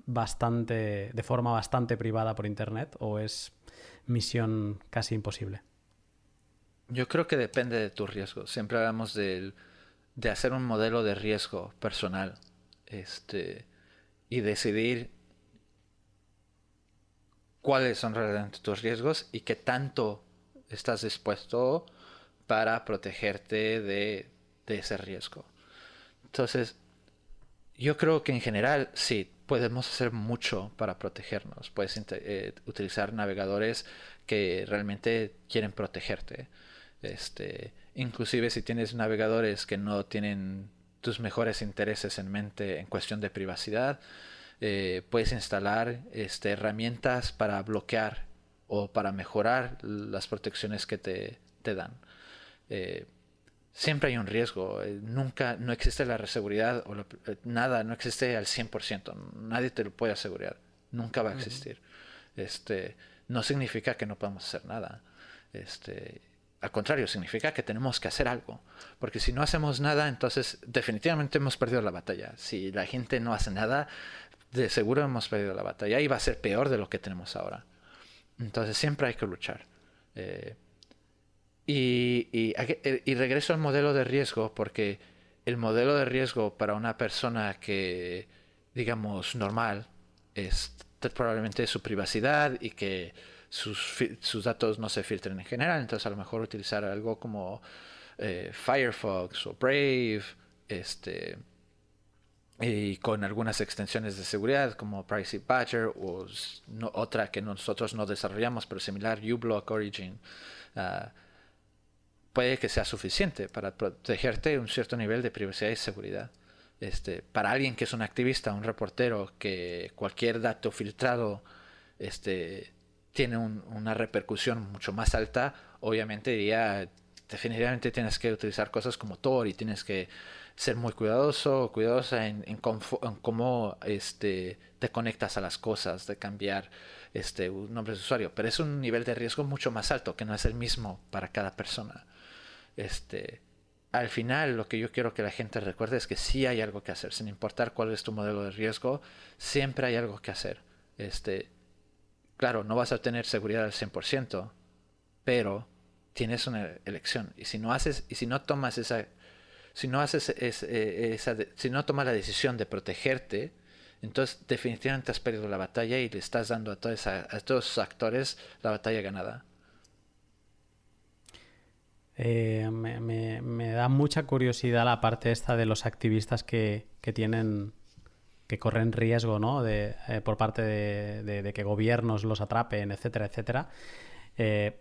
bastante, de forma bastante privada por Internet o es misión casi imposible? Yo creo que depende de tu riesgo. Siempre hablamos de, de hacer un modelo de riesgo personal este, y decidir cuáles son realmente tus riesgos y qué tanto estás dispuesto para protegerte de, de ese riesgo. Entonces, yo creo que en general sí, podemos hacer mucho para protegernos. Puedes eh, utilizar navegadores que realmente quieren protegerte. Este, inclusive si tienes navegadores que no tienen tus mejores intereses en mente en cuestión de privacidad, eh, puedes instalar este, herramientas para bloquear o para mejorar las protecciones que te, dan. Eh, siempre hay un riesgo. Eh, nunca, no existe la seguridad o eh, nada, no existe al 100%. Nadie te lo puede asegurar. Nunca va a existir. Este, no significa que no podamos hacer nada. Este, al contrario, significa que tenemos que hacer algo. Porque si no hacemos nada, entonces definitivamente hemos perdido la batalla. Si la gente no hace nada, de seguro hemos perdido la batalla y va a ser peor de lo que tenemos ahora. Entonces siempre hay que luchar. Eh, y, y, regreso al modelo de riesgo porque el modelo de riesgo para una persona que, digamos, normal, es probablemente su privacidad y que sus, sus datos no se filtren en general. Entonces a lo mejor utilizar algo como eh, Firefox o Brave, este, y con algunas extensiones de seguridad como Privacy Badger o otra que nosotros no desarrollamos pero similar uBlock Origin uh, puede que sea suficiente para protegerte un cierto nivel de privacidad y seguridad. Este, para alguien que es un activista, un reportero, que cualquier dato filtrado este, tiene una repercusión mucho más alta, obviamente diría, definitivamente tienes que utilizar cosas como Tor y tienes que ser muy cuidadoso, cuidadosa en, en, cómo este, te conectas a las cosas, de cambiar este, un nombre de usuario. Pero es un nivel de riesgo mucho más alto, que no es el mismo para cada persona. Este, al final lo que yo quiero que la gente recuerde es que sí hay algo que hacer, sin importar cuál es tu modelo de riesgo, siempre hay algo que hacer. Este, claro, no vas a tener seguridad al 100%, pero tienes una elección y si no haces y si no tomas esa si no haces eh, esa, si no tomas la decisión de protegerte, entonces definitivamente has perdido la batalla y le estás dando a, todos a todos esos actores la batalla ganada. Eh, me, da mucha curiosidad la parte esta de los activistas que, tienen que corren riesgo ¿no? de, eh, por parte de, que gobiernos los atrapen, etcétera, etcétera. Eh,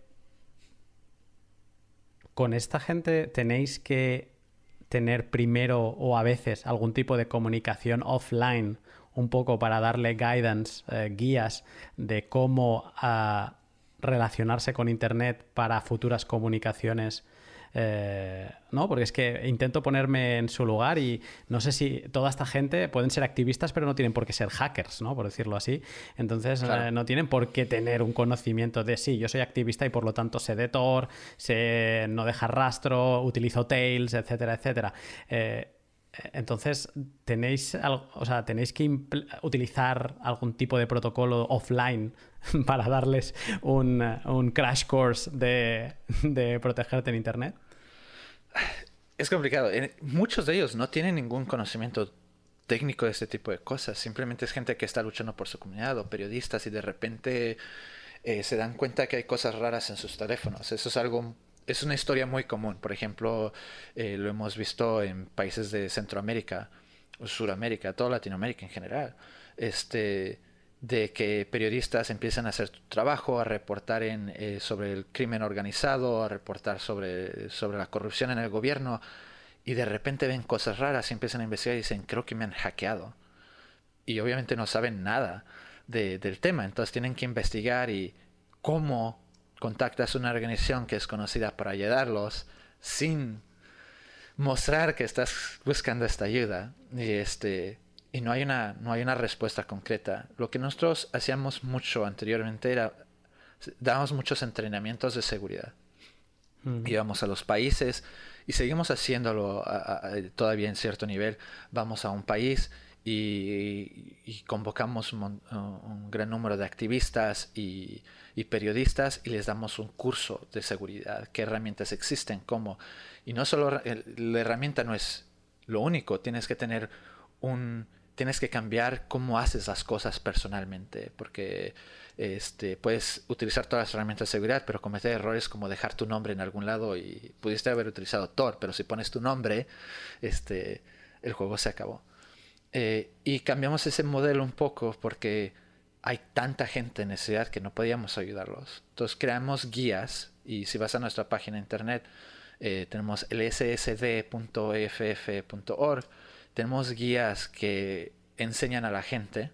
con esta gente tenéis que tener primero o a veces algún tipo de comunicación offline un poco para darle guidance, guías de cómo ah, relacionarse con Internet para futuras comunicaciones. Eh, ¿no? Porque es que intento ponerme en su lugar y no sé si toda esta gente pueden ser activistas, pero no tienen por qué ser hackers, ¿no? Por decirlo así. Entonces, eh, no tienen por qué tener un conocimiento de sí, yo soy activista y por lo tanto sé de Tor, sé no dejar rastro, utilizo Tails, etcétera, etcétera. Eh, entonces, tenéis, algo, o sea, tenéis que utilizar algún tipo de protocolo offline para darles un, crash course de, protegerte en Internet. Es complicado. Muchos de ellos no tienen ningún conocimiento técnico de este tipo de cosas. Simplemente es gente que está luchando por su comunidad o periodistas y de repente eh, se dan cuenta que hay cosas raras en sus teléfonos. Eso es algo es una historia muy común. Por ejemplo, eh, lo hemos visto en países de Centroamérica, Suramérica, toda Latinoamérica en general. Este, de que periodistas empiezan a hacer trabajo, a reportar en, eh, sobre el crimen organizado, a reportar sobre, sobre la corrupción en el gobierno, y de repente ven cosas raras y empiezan a investigar y dicen, creo que me han hackeado. Y obviamente no saben nada del tema, entonces tienen que investigar y cómo contactas una organización que es conocida para ayudarlos sin mostrar que estás buscando esta ayuda. Y este y no hay una no hay una respuesta concreta. Lo que nosotros hacíamos mucho anteriormente era dábamos muchos entrenamientos de seguridad. Íbamos a los países y seguimos haciéndolo todavía en cierto nivel. Vamos a un país y, convocamos un, gran número de activistas y, periodistas y les damos un curso de seguridad, qué herramientas existen, cómo. Y no solo la herramienta no es lo único, tienes que tener un tienes que cambiar cómo haces las cosas personalmente, porque este, puedes utilizar todas las herramientas de seguridad, pero cometer errores como dejar tu nombre en algún lado y pudiste haber utilizado Tor, pero si pones tu nombre, este, el juego se acabó. Eh, y cambiamos ese modelo un poco porque hay tanta gente en necesidad que no podíamos ayudarlos. Entonces creamos guías y si vas a nuestra página de internet eh, tenemos el ssd.eff.org, tenemos guías que enseñan a la gente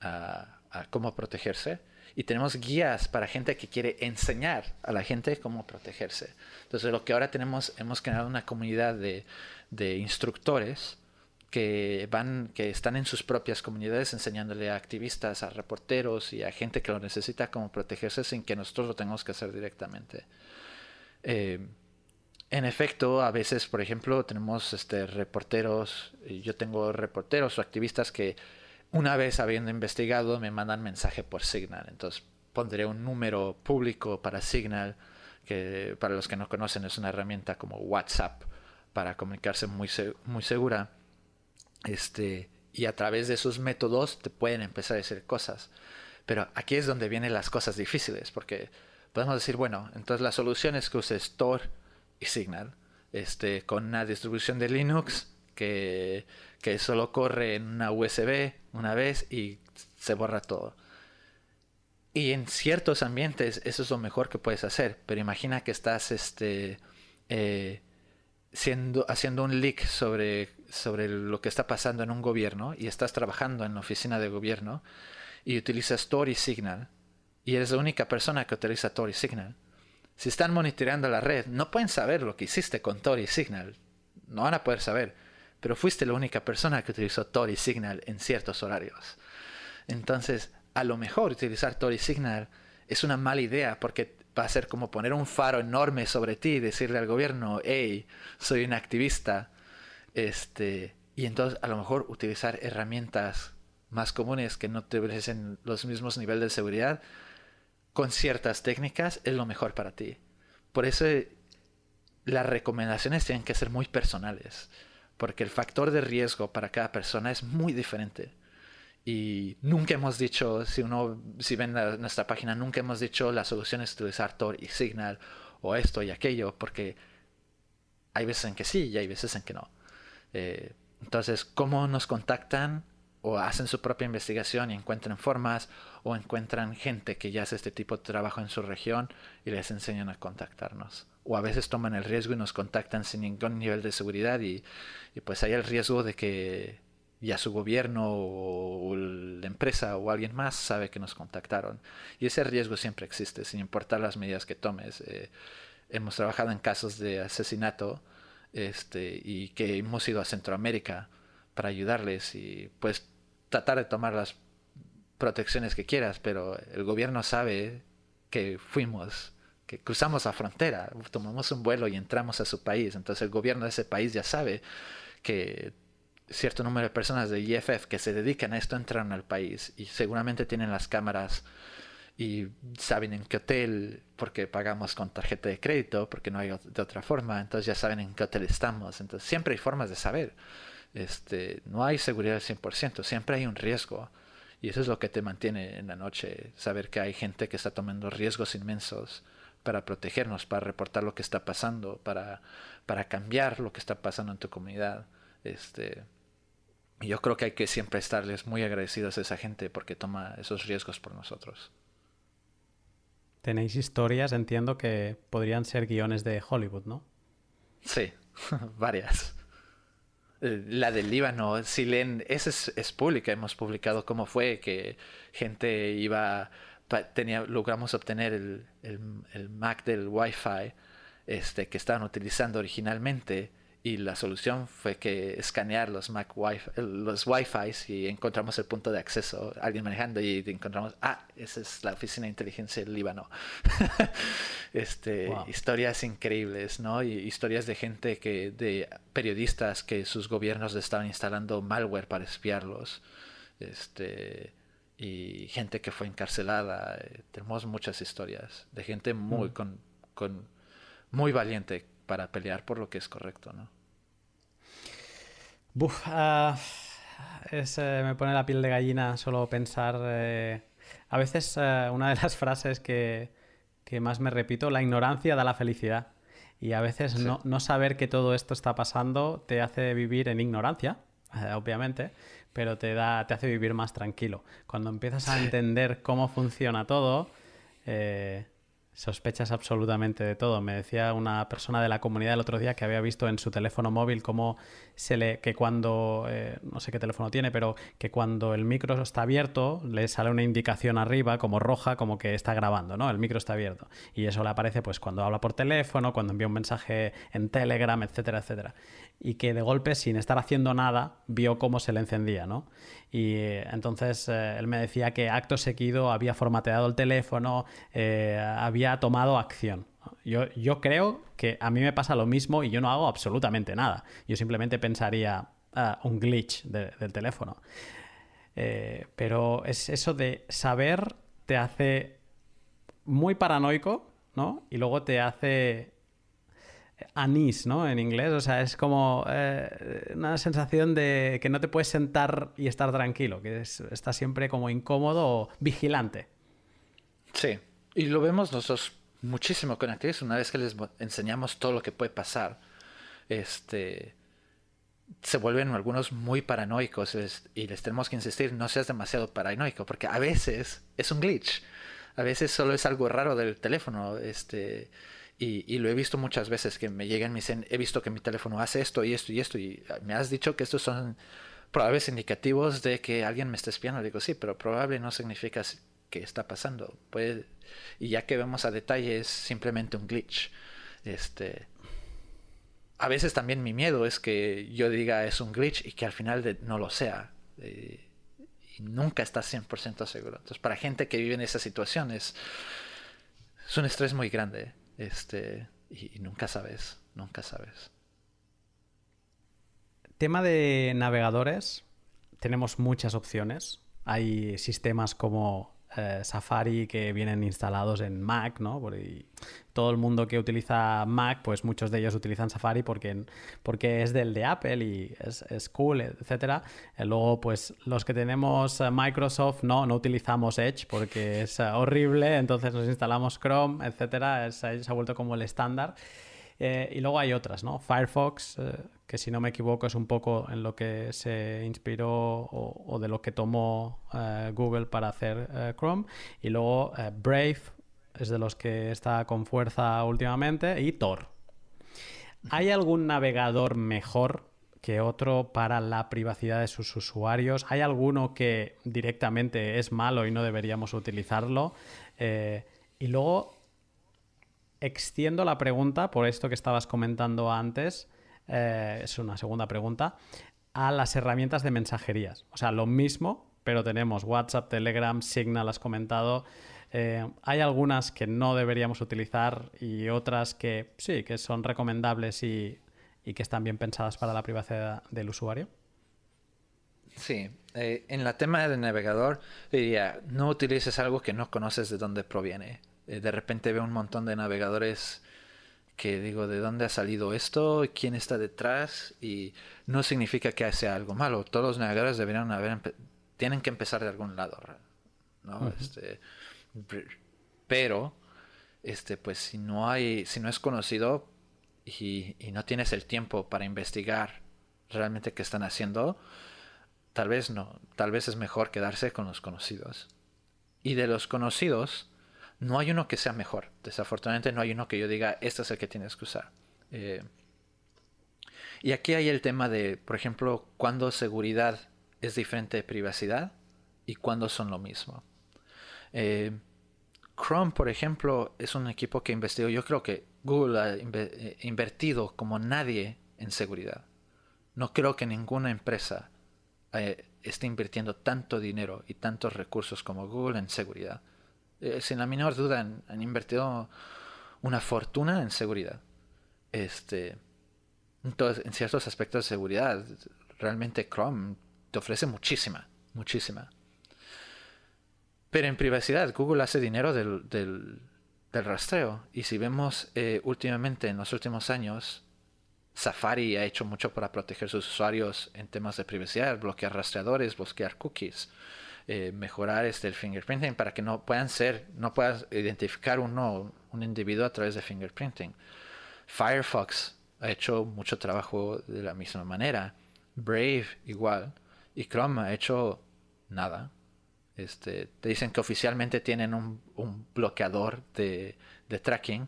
a, cómo protegerse y tenemos guías para gente que quiere enseñar a la gente cómo protegerse. Entonces lo que ahora tenemos, hemos creado una comunidad de, de instructores que van, que están en sus propias comunidades enseñándole a activistas, a reporteros y a gente que lo necesita cómo protegerse sin que nosotros lo tengamos que hacer directamente. Eh, en efecto, a veces, por ejemplo, tenemos este, reporteros, yo tengo reporteros o activistas que una vez habiendo investigado me mandan mensaje por Signal. Entonces pondré un número público para Signal, que para los que no conocen es una herramienta como WhatsApp para comunicarse muy, muy segura. Este, y a través de esos métodos te pueden empezar a decir cosas. Pero aquí es donde vienen las cosas difíciles, porque podemos decir, bueno, entonces la solución es que uses Tor y Signal, este, con una distribución de Linux que, que solo corre en una USB una vez y se borra todo. Y en ciertos ambientes eso es lo mejor que puedes hacer, pero imagina que estás este, eh, siendo, haciendo un leak sobre, sobre lo que está pasando en un gobierno y estás trabajando en la oficina de gobierno y utilizas Tor y Signal y eres la única persona que utiliza Tor y Signal si están monitoreando la red, no pueden saber lo que hiciste con Tor y Signal. No van a poder saber. Pero fuiste la única persona que utilizó Tor y Signal en ciertos horarios. Entonces, a lo mejor utilizar Tor y Signal es una mala idea porque va a ser como poner un faro enorme sobre ti y decirle al gobierno, hey, soy un activista. Este, y entonces a lo mejor utilizar herramientas más comunes que no te ofrecen los mismos niveles de seguridad con ciertas técnicas es lo mejor para ti. Por eso las recomendaciones tienen que ser muy personales, porque el factor de riesgo para cada persona es muy diferente. Y nunca hemos dicho, si uno, si ven nuestra página, nunca hemos dicho la solución es utilizar Tor y Signal o esto y aquello, porque hay veces en que sí y hay veces en que no. Eh, entonces, ¿cómo nos contactan? o hacen su propia investigación y encuentran formas o encuentran gente que ya hace este tipo de trabajo en su región y les enseñan a contactarnos. O a veces toman el riesgo y nos contactan sin ningún nivel de seguridad y, pues hay el riesgo de que ya su gobierno o la empresa o alguien más sabe que nos contactaron. Y ese riesgo siempre existe, sin importar las medidas que tomes. Eh, hemos trabajado en casos de asesinato este, y que hemos ido a Centroamérica para ayudarles y pues tratar de tomar las protecciones que quieras, pero el gobierno sabe que fuimos, que cruzamos la frontera, tomamos un vuelo y entramos a su país. Entonces el gobierno de ese país ya sabe que cierto número de personas de IFF que se dedican a esto entraron al país y seguramente tienen las cámaras y saben en qué hotel, porque pagamos con tarjeta de crédito, porque no hay de otra forma, entonces ya saben en qué hotel estamos. Entonces siempre hay formas de saber. Este, no hay seguridad al 100%, siempre hay un riesgo. Y eso es lo que te mantiene en la noche, saber que hay gente que está tomando riesgos inmensos para protegernos, para reportar lo que está pasando, para, para cambiar lo que está pasando en tu comunidad. Este, yo creo que hay que siempre estarles muy agradecidos a esa gente porque toma esos riesgos por nosotros. Tenéis historias, entiendo que podrían ser guiones de Hollywood, ¿no? Sí, varias. Eh, la del Líbano, si leen, esa es, pública, hemos publicado cómo fue que gente iba, tenía, logramos obtener el, el, el Mac del Wi-Fi este, que estaban utilizando originalmente y la solución fue que escanear los Mac Wi-Fi, los Wi-Fi y encontramos el punto de acceso, alguien manejando y encontramos, ah, esa es la oficina de inteligencia del Líbano. este, historias increíbles, ¿no? Y historias de gente que, de periodistas que sus gobiernos estaban instalando malware para espiarlos. Este, y gente que fue encarcelada. Tenemos muchas historias de gente muy mm. con, con muy valiente para pelear por lo que es correcto, ¿no? Buf, ah, eh, me pone la piel de gallina solo pensar. Eh, a veces eh, una de las frases que, más me repito, la ignorancia da la felicidad. Y a veces no, no, saber que todo esto está pasando te hace vivir en ignorancia, obviamente, pero te, da, te hace vivir más tranquilo. Cuando empiezas a entender cómo funciona todo, Sospechas absolutamente de todo. Me decía una persona de la comunidad el otro día que había visto en su teléfono móvil cómo se le. que cuando. Eh, no sé qué teléfono tiene, pero que cuando el micro está abierto, le sale una indicación arriba, como roja, como que está grabando, ¿no? El micro está abierto. Y eso le aparece pues cuando habla por teléfono, cuando envía un mensaje en Telegram, etcétera, etcétera. Y que de golpe, sin estar haciendo nada, vio cómo se le encendía, ¿no? Y eh, entonces eh, él me decía que acto seguido había formateado el teléfono, había ha tomado acción. Yo, yo, creo que a mí me pasa lo mismo y yo no hago absolutamente nada. Yo simplemente pensaría ah, un glitch del teléfono. Eh, pero es eso de saber te hace muy paranoico, ¿no? Y luego te hace anís, ¿no? En inglés, o sea, es como eh, una sensación de que no te puedes sentar y estar tranquilo, que estás siempre como incómodo o vigilante. Sí, y lo vemos nosotros muchísimo con actrices una vez que les enseñamos todo lo que puede pasar. Este se vuelven algunos muy paranoicos y les tenemos que insistir no seas demasiado paranoico porque a veces es un glitch a veces solo es algo raro del teléfono este y, lo he visto muchas veces que me llegan y me dicen he visto que mi teléfono hace esto y esto y esto y me has dicho que estos son probables indicativos de que alguien me está espiando digo sí pero probable no significa que está pasando. Puede, y ya que vemos a detalle, es simplemente un glitch. Este, a veces también mi miedo es que yo diga es un glitch y que al final no lo sea. Eh, y nunca estás 100% seguro. Entonces, para gente que vive en esa situación es, un estrés muy grande. Este, y, y nunca sabes, nunca sabes. Tema de navegadores, tenemos muchas opciones. Hay sistemas como eh, Safari que vienen instalados en Mac, ¿no? Porque todo el mundo que utiliza Mac, pues muchos de ellos utilizan Safari porque, porque es del de Apple y es, es cool, etc. Eh, luego, pues los que tenemos eh, Microsoft, no, no utilizamos Edge porque es horrible, entonces nos instalamos Chrome, etc. se ha vuelto como el estándar. Y luego hay otras, ¿no? Firefox, que si no me equivoco es un poco en lo que se inspiró o, de lo que tomó eh, Google para hacer eh, Chrome. Y luego eh, Brave es de los que está con fuerza últimamente y Tor. ¿Hay algún navegador mejor que otro para la privacidad de sus usuarios? ¿Hay alguno que directamente es malo y no deberíamos utilizarlo? y luego extiendo la pregunta por esto que estabas comentando antes. Eh, es una segunda pregunta, a las herramientas de mensajerías. O sea, lo mismo, pero tenemos WhatsApp, Telegram, Signal, has comentado. Eh, hay algunas que no deberíamos utilizar y otras que sí, que son recomendables y, que están bien pensadas para la privacidad del usuario. Sí, eh, en la tema del navegador diría, no utilices algo que no conoces de dónde proviene. De repente veo un montón de navegadores que digo, ¿de dónde ha salido esto? ¿Quién está detrás? Y no significa que sea algo malo. Todos los navegadores deberían haber, tienen que empezar de algún lado, ¿no? este, pero, este, pues si no hay, si no es conocido y, y no tienes el tiempo para investigar realmente qué están haciendo, tal vez no, tal vez es mejor quedarse con los conocidos. Y de los conocidos, no hay uno que sea mejor. Desafortunadamente no hay uno que yo diga, este es el que tienes que usar. Eh, y aquí hay el tema de, por ejemplo, cuándo seguridad es diferente de privacidad y cuándo son lo mismo. Eh, Chrome, por ejemplo, es un equipo que investigó. Yo creo que Google ha eh, invertido como nadie en seguridad. No creo que ninguna empresa esté invirtiendo tanto dinero y tantos recursos como Google en seguridad. Eh, sin la menor duda han, invertido una fortuna en seguridad. Este, en ciertos aspectos de seguridad, realmente Chrome te ofrece muchísima, muchísima. Pero en privacidad, Google hace dinero del, del, rastreo. Y si vemos eh, últimamente, en los últimos años, Safari ha hecho mucho para proteger sus usuarios en temas de privacidad, bloquear rastreadores, bloquear cookies. Eh, mejorar este, el fingerprinting para que no puedan ser, no puedas identificar uno, un individuo a través de fingerprinting. Firefox ha hecho mucho trabajo de la misma manera. Brave igual. Y Chrome ha hecho nada. Este, te dicen que oficialmente tienen un, bloqueador de, de tracking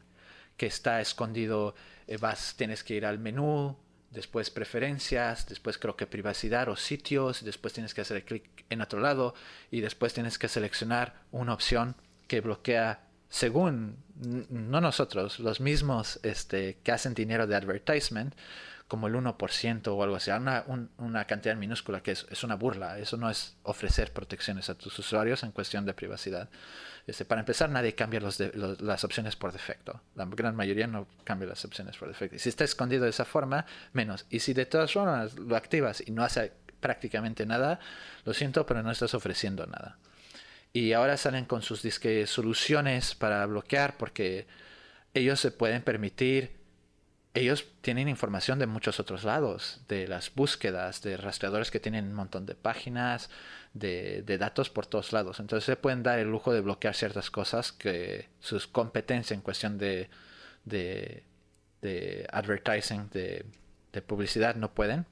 que está escondido, eh, vas, tienes que ir al menú, después preferencias, después creo que privacidad o sitios, después tienes que hacer clic en otro lado y después tienes que seleccionar una opción que bloquea según no nosotros, los mismos este, que hacen dinero de advertisement, como el 1% o algo así, una, una cantidad minúscula que es, es, una burla. Eso no es ofrecer protecciones a tus usuarios en cuestión de privacidad. Este, para empezar, nadie cambia los las opciones por defecto. La gran mayoría no cambia las opciones por defecto. Y si está escondido de esa forma, menos. Y si de todas formas lo activas y no hace prácticamente nada, lo siento, pero no estás ofreciendo nada. Y ahora salen con sus disque soluciones para bloquear porque ellos se pueden permitir ellos tienen información de muchos otros lados, de las búsquedas, de rastreadores que tienen un montón de páginas, de, datos por todos lados. Entonces se pueden dar el lujo de bloquear ciertas cosas que sus competencias en cuestión de, de, advertising, de, publicidad, no pueden.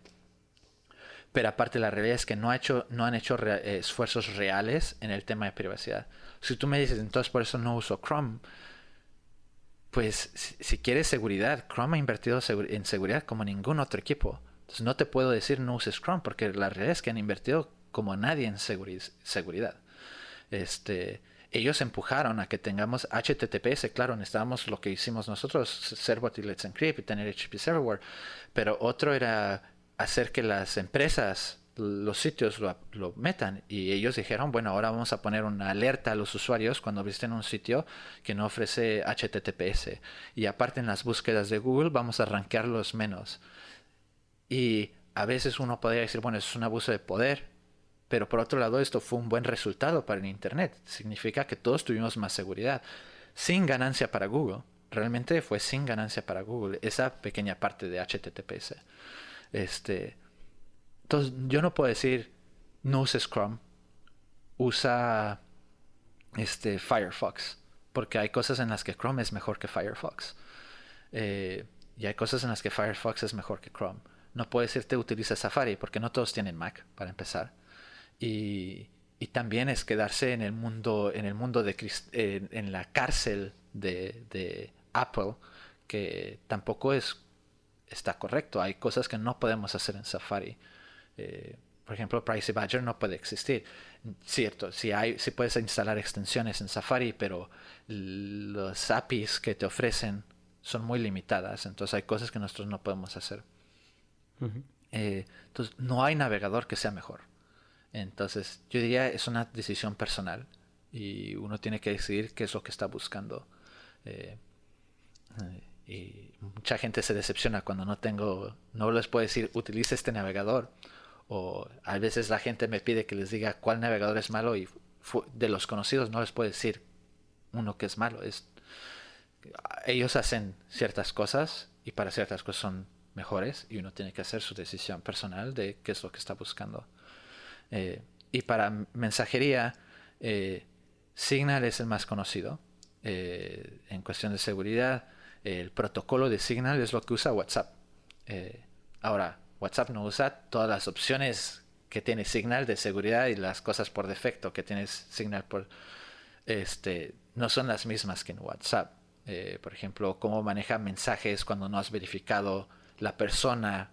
Pero aparte la realidad es que no, ha hecho, no han hecho esfuerzos reales en el tema de privacidad. Si tú me dices, entonces por eso no uso Chrome, pues si, quieres seguridad, Chrome ha invertido en seguridad como ningún otro equipo. Entonces no te puedo decir no uses Chrome porque la realidad es que han invertido como nadie en seguridad. Este, ellos empujaron a que tengamos HTTPS, claro, necesitábamos lo que hicimos nosotros, Servbot y Let's Encrypt y tener HTTP Server, pero otro era hacer que las empresas los sitios lo, metan y ellos dijeron, bueno, ahora vamos a poner una alerta a los usuarios cuando visiten un sitio que no ofrece HTTPS. Y aparte en las búsquedas de Google vamos a rankearlos menos. Y a veces uno podría decir, bueno, es un abuso de poder, pero por otro lado esto fue un buen resultado para el Internet. Significa que todos tuvimos más seguridad, sin ganancia para Google. Realmente fue sin ganancia para Google esa pequeña parte de HTTPS. Este, entonces, yo no puedo decir, no uses Chrome, usa este, Firefox, porque hay cosas en las que Chrome es mejor que Firefox. Eh, y hay cosas en las que Firefox es mejor que Chrome. No puedo decirte utiliza Safari, porque no todos tienen Mac, para empezar. Y, también es quedarse en el mundo, en el mundo de en, la cárcel de, de Apple, que tampoco es está correcto. Hay cosas que no podemos hacer en Safari. Eh, por ejemplo, Privacy Badger no puede existir. Cierto, si, hay, si puedes instalar extensiones en Safari, pero los APIs que te ofrecen son muy limitadas, entonces hay cosas que nosotros no podemos hacer. Eh, entonces, no hay navegador que sea mejor. Entonces, yo diría es una decisión personal y uno tiene que decidir qué es lo que está buscando. Eh, y mucha gente se decepciona cuando no tengo, no les puedo decir utilice este navegador o a veces la gente me pide que les diga cuál navegador es malo y de los conocidos no les puedo decir uno que es malo. Es, ellos hacen ciertas cosas y para ciertas cosas son mejores y uno tiene que hacer su decisión personal de qué es lo que está buscando. Eh, y para mensajería, eh, Signal es el más conocido eh, en cuestión de seguridad. El protocolo de Signal es lo que usa WhatsApp. ahora, WhatsApp no usa todas las opciones que tiene Signal de seguridad y las cosas por defecto que tienes Signal por este no son las mismas que en WhatsApp. Eh, por ejemplo, cómo maneja mensajes cuando no has verificado la persona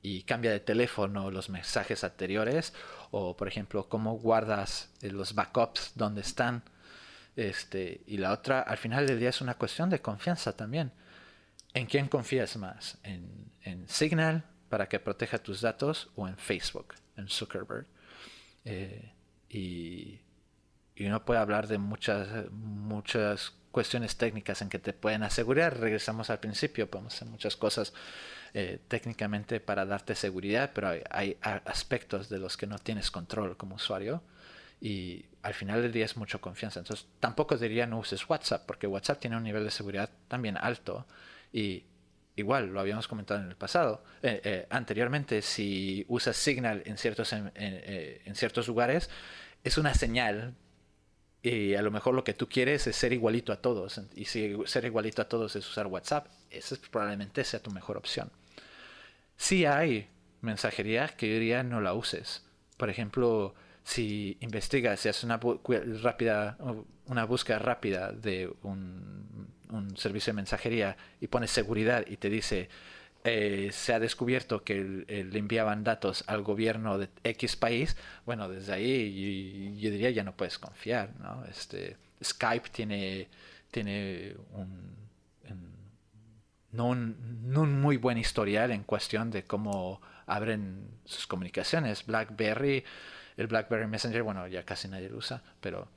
y cambia de teléfono los mensajes anteriores o por ejemplo cómo guardas eh, los backups donde están este y la otra al final del día es una cuestión de confianza también en quién confías más en Signal para que proteja tus datos o en Facebook, en Zuckerberg. Eh, y, uno puede hablar de muchas, muchas cuestiones técnicas en que te pueden asegurar. Regresamos al principio, podemos hacer muchas cosas eh, técnicamente para darte seguridad, pero hay, aspectos de los que no tienes control como usuario. Y al final del día es mucha confianza. Entonces tampoco diría no uses WhatsApp, porque WhatsApp tiene un nivel de seguridad también alto. Y igual lo habíamos comentado en el pasado, eh, eh, anteriormente, si usas Signal en ciertos, eh, en, ciertos lugares, es una señal y a lo mejor lo que tú quieres es ser igualito a todos. Y si ser igualito a todos es usar WhatsApp, esa probablemente sea tu mejor opción. Si hay mensajería que yo diría no la uses. Por ejemplo, si investigas, si haces una rápida, una búsqueda rápida de un un servicio de mensajería y pones seguridad y te dice eh, se ha descubierto que le enviaban datos al gobierno de X país, bueno, desde ahí yo, diría ya no puedes confiar, ¿no? Este, Skype tiene, tiene un, no, un, no un muy buen historial en cuestión de cómo abren sus comunicaciones. BlackBerry, el BlackBerry Messenger, bueno, ya casi nadie lo usa, pero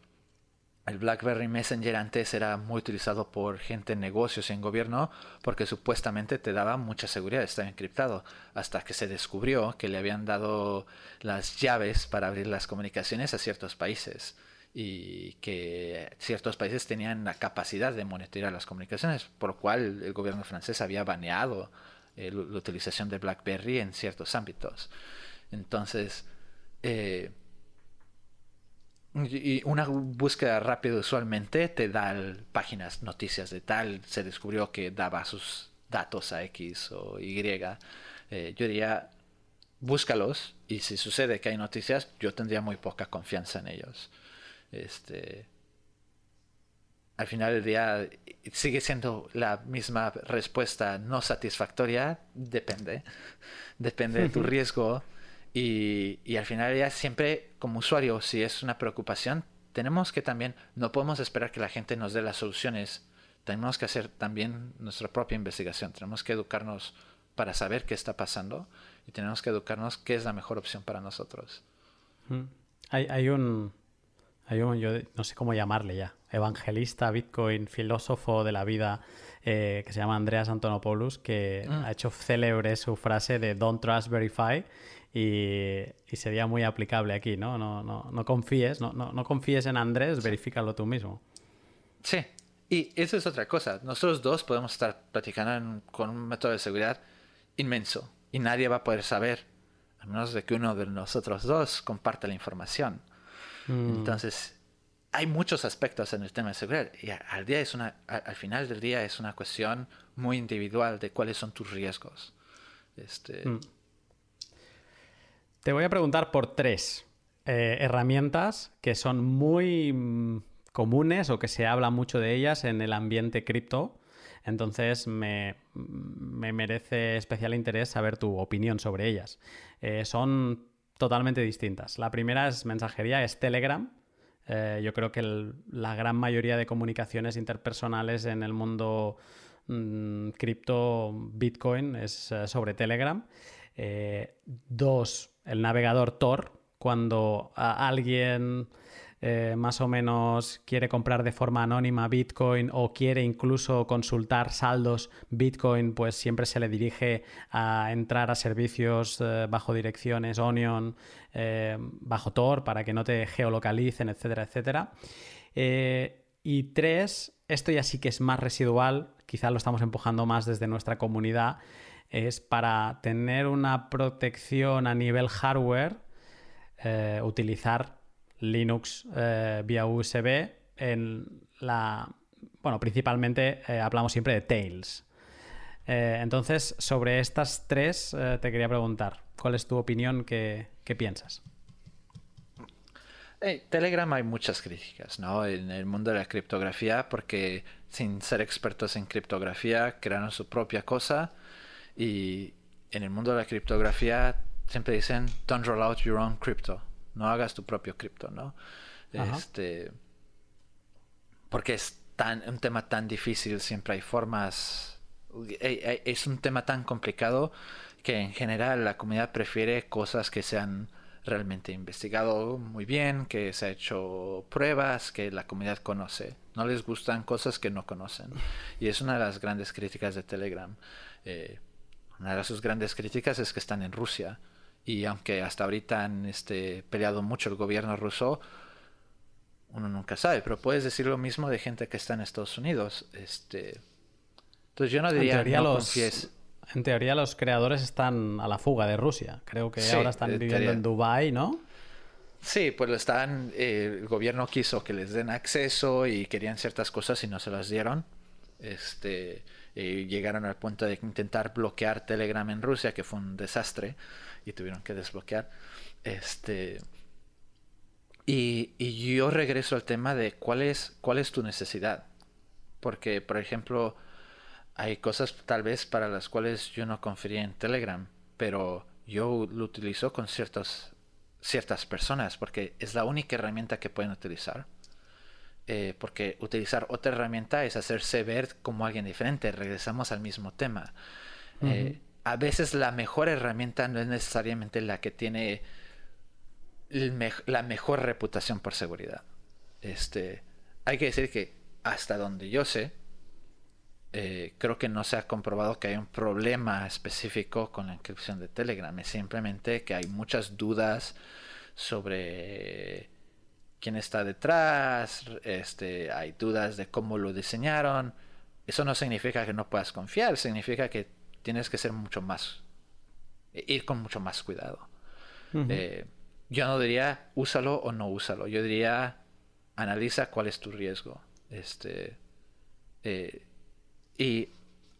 el BlackBerry Messenger antes era muy utilizado por gente en negocios y en gobierno porque supuestamente te daba mucha seguridad, estaba encriptado, hasta que se descubrió que le habían dado las llaves para abrir las comunicaciones a ciertos países y que ciertos países tenían la capacidad de monitorear las comunicaciones, por lo cual el gobierno francés había baneado eh, la utilización de BlackBerry en ciertos ámbitos. Entonces, eh, y una búsqueda rápida usualmente te da páginas, noticias de tal, se descubrió que daba sus datos a X o Y. Eh, yo diría, búscalos y si sucede que hay noticias, yo tendría muy poca confianza en ellos. Este, al final del día sigue siendo la misma respuesta no satisfactoria, depende. Depende de tu riesgo y, al final ya siempre como usuario, si es una preocupación, tenemos que también, no podemos esperar que la gente nos dé las soluciones, tenemos que hacer también nuestra propia investigación, tenemos que educarnos para saber qué está pasando y tenemos que educarnos qué es la mejor opción para nosotros. Hay, hay, un, hay un, yo no sé cómo llamarle ya, evangelista, Bitcoin, filósofo de la vida, eh, que se llama Andreas Antonopoulos, que mm. ha hecho célebre su frase de Don't Trust, Verify y, sería muy aplicable aquí, ¿no? No, no, no confíes, no, no, confíes en Andrés, verifícalo tú mismo. Sí, y eso es otra cosa. Nosotros dos podemos estar platicando con un método de seguridad inmenso y nadie va a poder saber, a menos de que uno de nosotros dos comparte la información. Mm. Entonces, hay muchos aspectos en el tema de seguridad y al, día es una, al final del día es una cuestión muy individual de cuáles son tus riesgos. Este, mm. Te voy a preguntar por tres eh, herramientas que son muy mm, comunes o que se habla mucho de ellas en el ambiente cripto. Entonces me, merece especial interés saber tu opinión sobre ellas. Eh, son totalmente distintas. La primera es mensajería, es Telegram. Eh, yo creo que la gran mayoría de comunicaciones interpersonales en el mundo mm, cripto, Bitcoin, es sobre Telegram. dos, el navegador Tor, cuando alguien eh, más o menos quiere comprar de forma anónima Bitcoin o quiere incluso consultar saldos Bitcoin, pues siempre se le dirige a entrar a servicios eh, bajo direcciones Onion, eh, bajo Tor, para que no te geolocalicen, etcétera, etcétera. y tres, esto ya sí que es más residual, quizá lo estamos empujando más desde nuestra comunidad, es para tener una protección a nivel hardware, eh, utilizar Linux eh, vía USB en la... Bueno, principalmente eh, hablamos siempre de Tails. entonces, sobre estas tres te quería preguntar, ¿cuál es tu opinión? ¿Qué, piensas? Telegram hay muchas críticas, ¿no? En el mundo de la criptografía, porque sin ser expertos en criptografía, crearon su propia cosa y en el mundo de la criptografía siempre dicen, don't roll out your own crypto. No hagas tu propio cripto, ¿no? Este, porque es tan, un tema tan difícil, siempre hay formas... Es un tema tan complicado que en general la comunidad prefiere cosas que se han realmente investigado muy bien, que se ha hecho pruebas, que la comunidad conoce. No les gustan cosas que no conocen. Y es una de las grandes críticas de Telegram. Eh, una de sus grandes críticas es que están en Rusia. Y aunque hasta ahorita han este, peleado mucho el gobierno ruso, uno nunca sabe. Pero puedes decir lo mismo de gente que está en Estados Unidos. Este... Entonces yo no diría en teoría, los, en teoría los creadores están a la fuga de Rusia. Creo que ahora están viviendo en Dubai, ¿no? Sí, pues están. Eh, el gobierno quiso que les den acceso y querían ciertas cosas y no se las dieron. Este eh, llegaron al punto de intentar bloquear Telegram en Rusia, que fue un desastre, y tuvieron que desbloquear. Este, y, yo regreso al tema de cuál es, cuál es tu necesidad. Porque, por ejemplo, hay cosas tal vez para las cuales yo no confiaría en Telegram, pero yo lo utilizo con ciertos, ciertas personas porque es la única herramienta que pueden utilizar. Eh, porque utilizar otra herramienta es hacerse ver como alguien diferente. Regresamos al mismo tema. Eh, a veces la mejor herramienta no es necesariamente la que tiene la mejor reputación por seguridad. Este, hay que decir que hasta donde yo sé, eh, creo que no se ha comprobado que hay un problema específico con la inscripción de Telegram. Es simplemente que hay muchas dudas sobre quién está detrás, este, hay dudas de cómo lo diseñaron. Eso no significa que no puedas confiar, significa que tienes que ser mucho más, ir con mucho más cuidado. Eh, yo no diría úsalo o no úsalo, yo diría analiza cuál es tu riesgo. Este, eh, y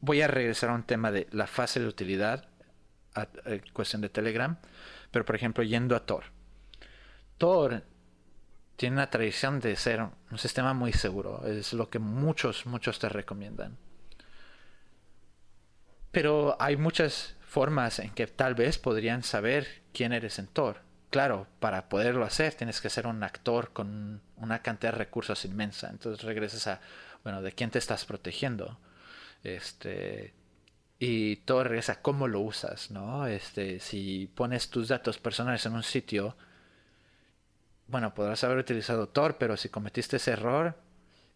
voy a regresar a un tema de la fase de utilidad, a, cuestión de Telegram, pero por ejemplo yendo a Tor. Tor tiene una tradición de ser un sistema muy seguro, es lo que muchos, muchos te recomiendan. Pero hay muchas formas en que tal vez podrían saber quién eres en Tor. Claro, para poderlo hacer tienes que ser un actor con una cantidad de recursos inmensa. Entonces regresas a, bueno, ¿de quién te estás protegiendo? Este, y todo regresa a cómo lo usas, ¿no? Este, si pones tus datos personales en un sitio, bueno, podrás haber utilizado Tor, pero si cometiste ese error,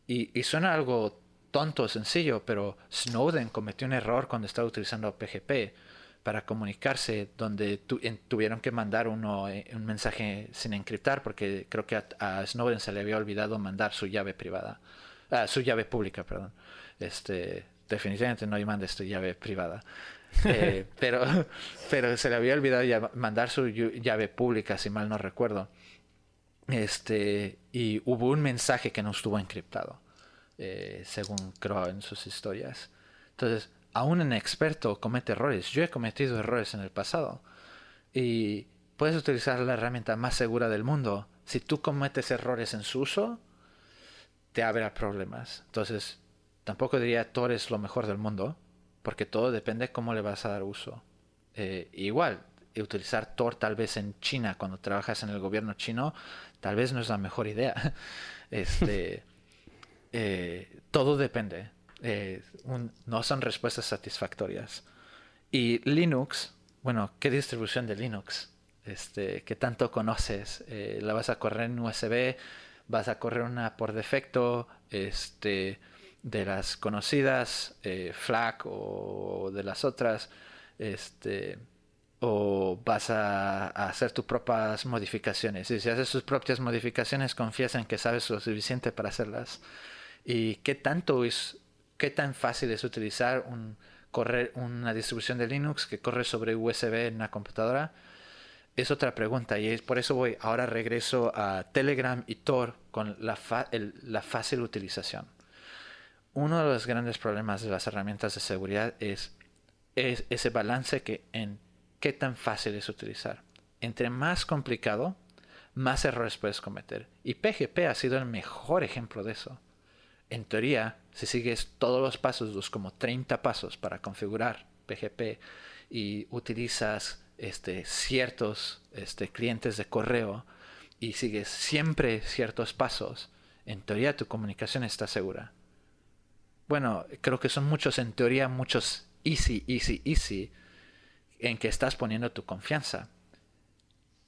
y, y suena algo tonto, sencillo, pero Snowden cometió un error cuando estaba utilizando PGP para comunicarse, donde tuvieron que mandar uno, eh, un mensaje sin encriptar, porque creo que a, Snowden se le había olvidado mandar su llave privada, ah, su llave pública, perdón. Este, definitivamente no mandes tu llave privada. Eh, pero, pero se le había olvidado mandar su llave pública, si mal no recuerdo. Este, y hubo un mensaje que no estuvo encriptado. Eh, según creo en sus historias. Entonces, aún un experto comete errores. Yo he cometido errores en el pasado. Y puedes utilizar la herramienta más segura del mundo. Si tú cometes errores en su uso, te habrá problemas. Entonces, tampoco diría Tor es lo mejor del mundo, porque todo depende cómo le vas a dar uso. Eh, igual, utilizar Tor tal vez en China, cuando trabajas en el gobierno chino, tal vez no es la mejor idea. este. Eh, todo depende. Eh, no son respuestas satisfactorias. Y Linux, bueno, ¿qué distribución de Linux? Este, ¿Qué tanto conoces? Eh, ¿La vas a correr en USB? ¿Vas a correr una por defecto? Este, de las conocidas, FLAC o de las otras. Este, o vas a, hacer tus propias modificaciones. Y si haces tus propias modificaciones, confías en que sabes lo suficiente para hacerlas y qué tanto es, qué tan fácil es utilizar un, correr una distribución de Linux que corre sobre USB en una computadora. Es otra pregunta y es por eso voy, ahora regreso a Telegram y Tor con la, la fácil utilización. Uno de los grandes problemas de las herramientas de seguridad es, es ese balance que en qué tan fácil es utilizar. Entre más complicado, más errores puedes cometer. Y PGP ha sido el mejor ejemplo de eso en teoría, si sigues todos los pasos, los como 30 pasos para configurar PGP y utilizas este, ciertos este, clientes de correo y sigues siempre ciertos pasos, en teoría tu comunicación está segura. Bueno, creo que son muchos, en teoría, muchos easy, easy, easy, en que estás poniendo tu confianza.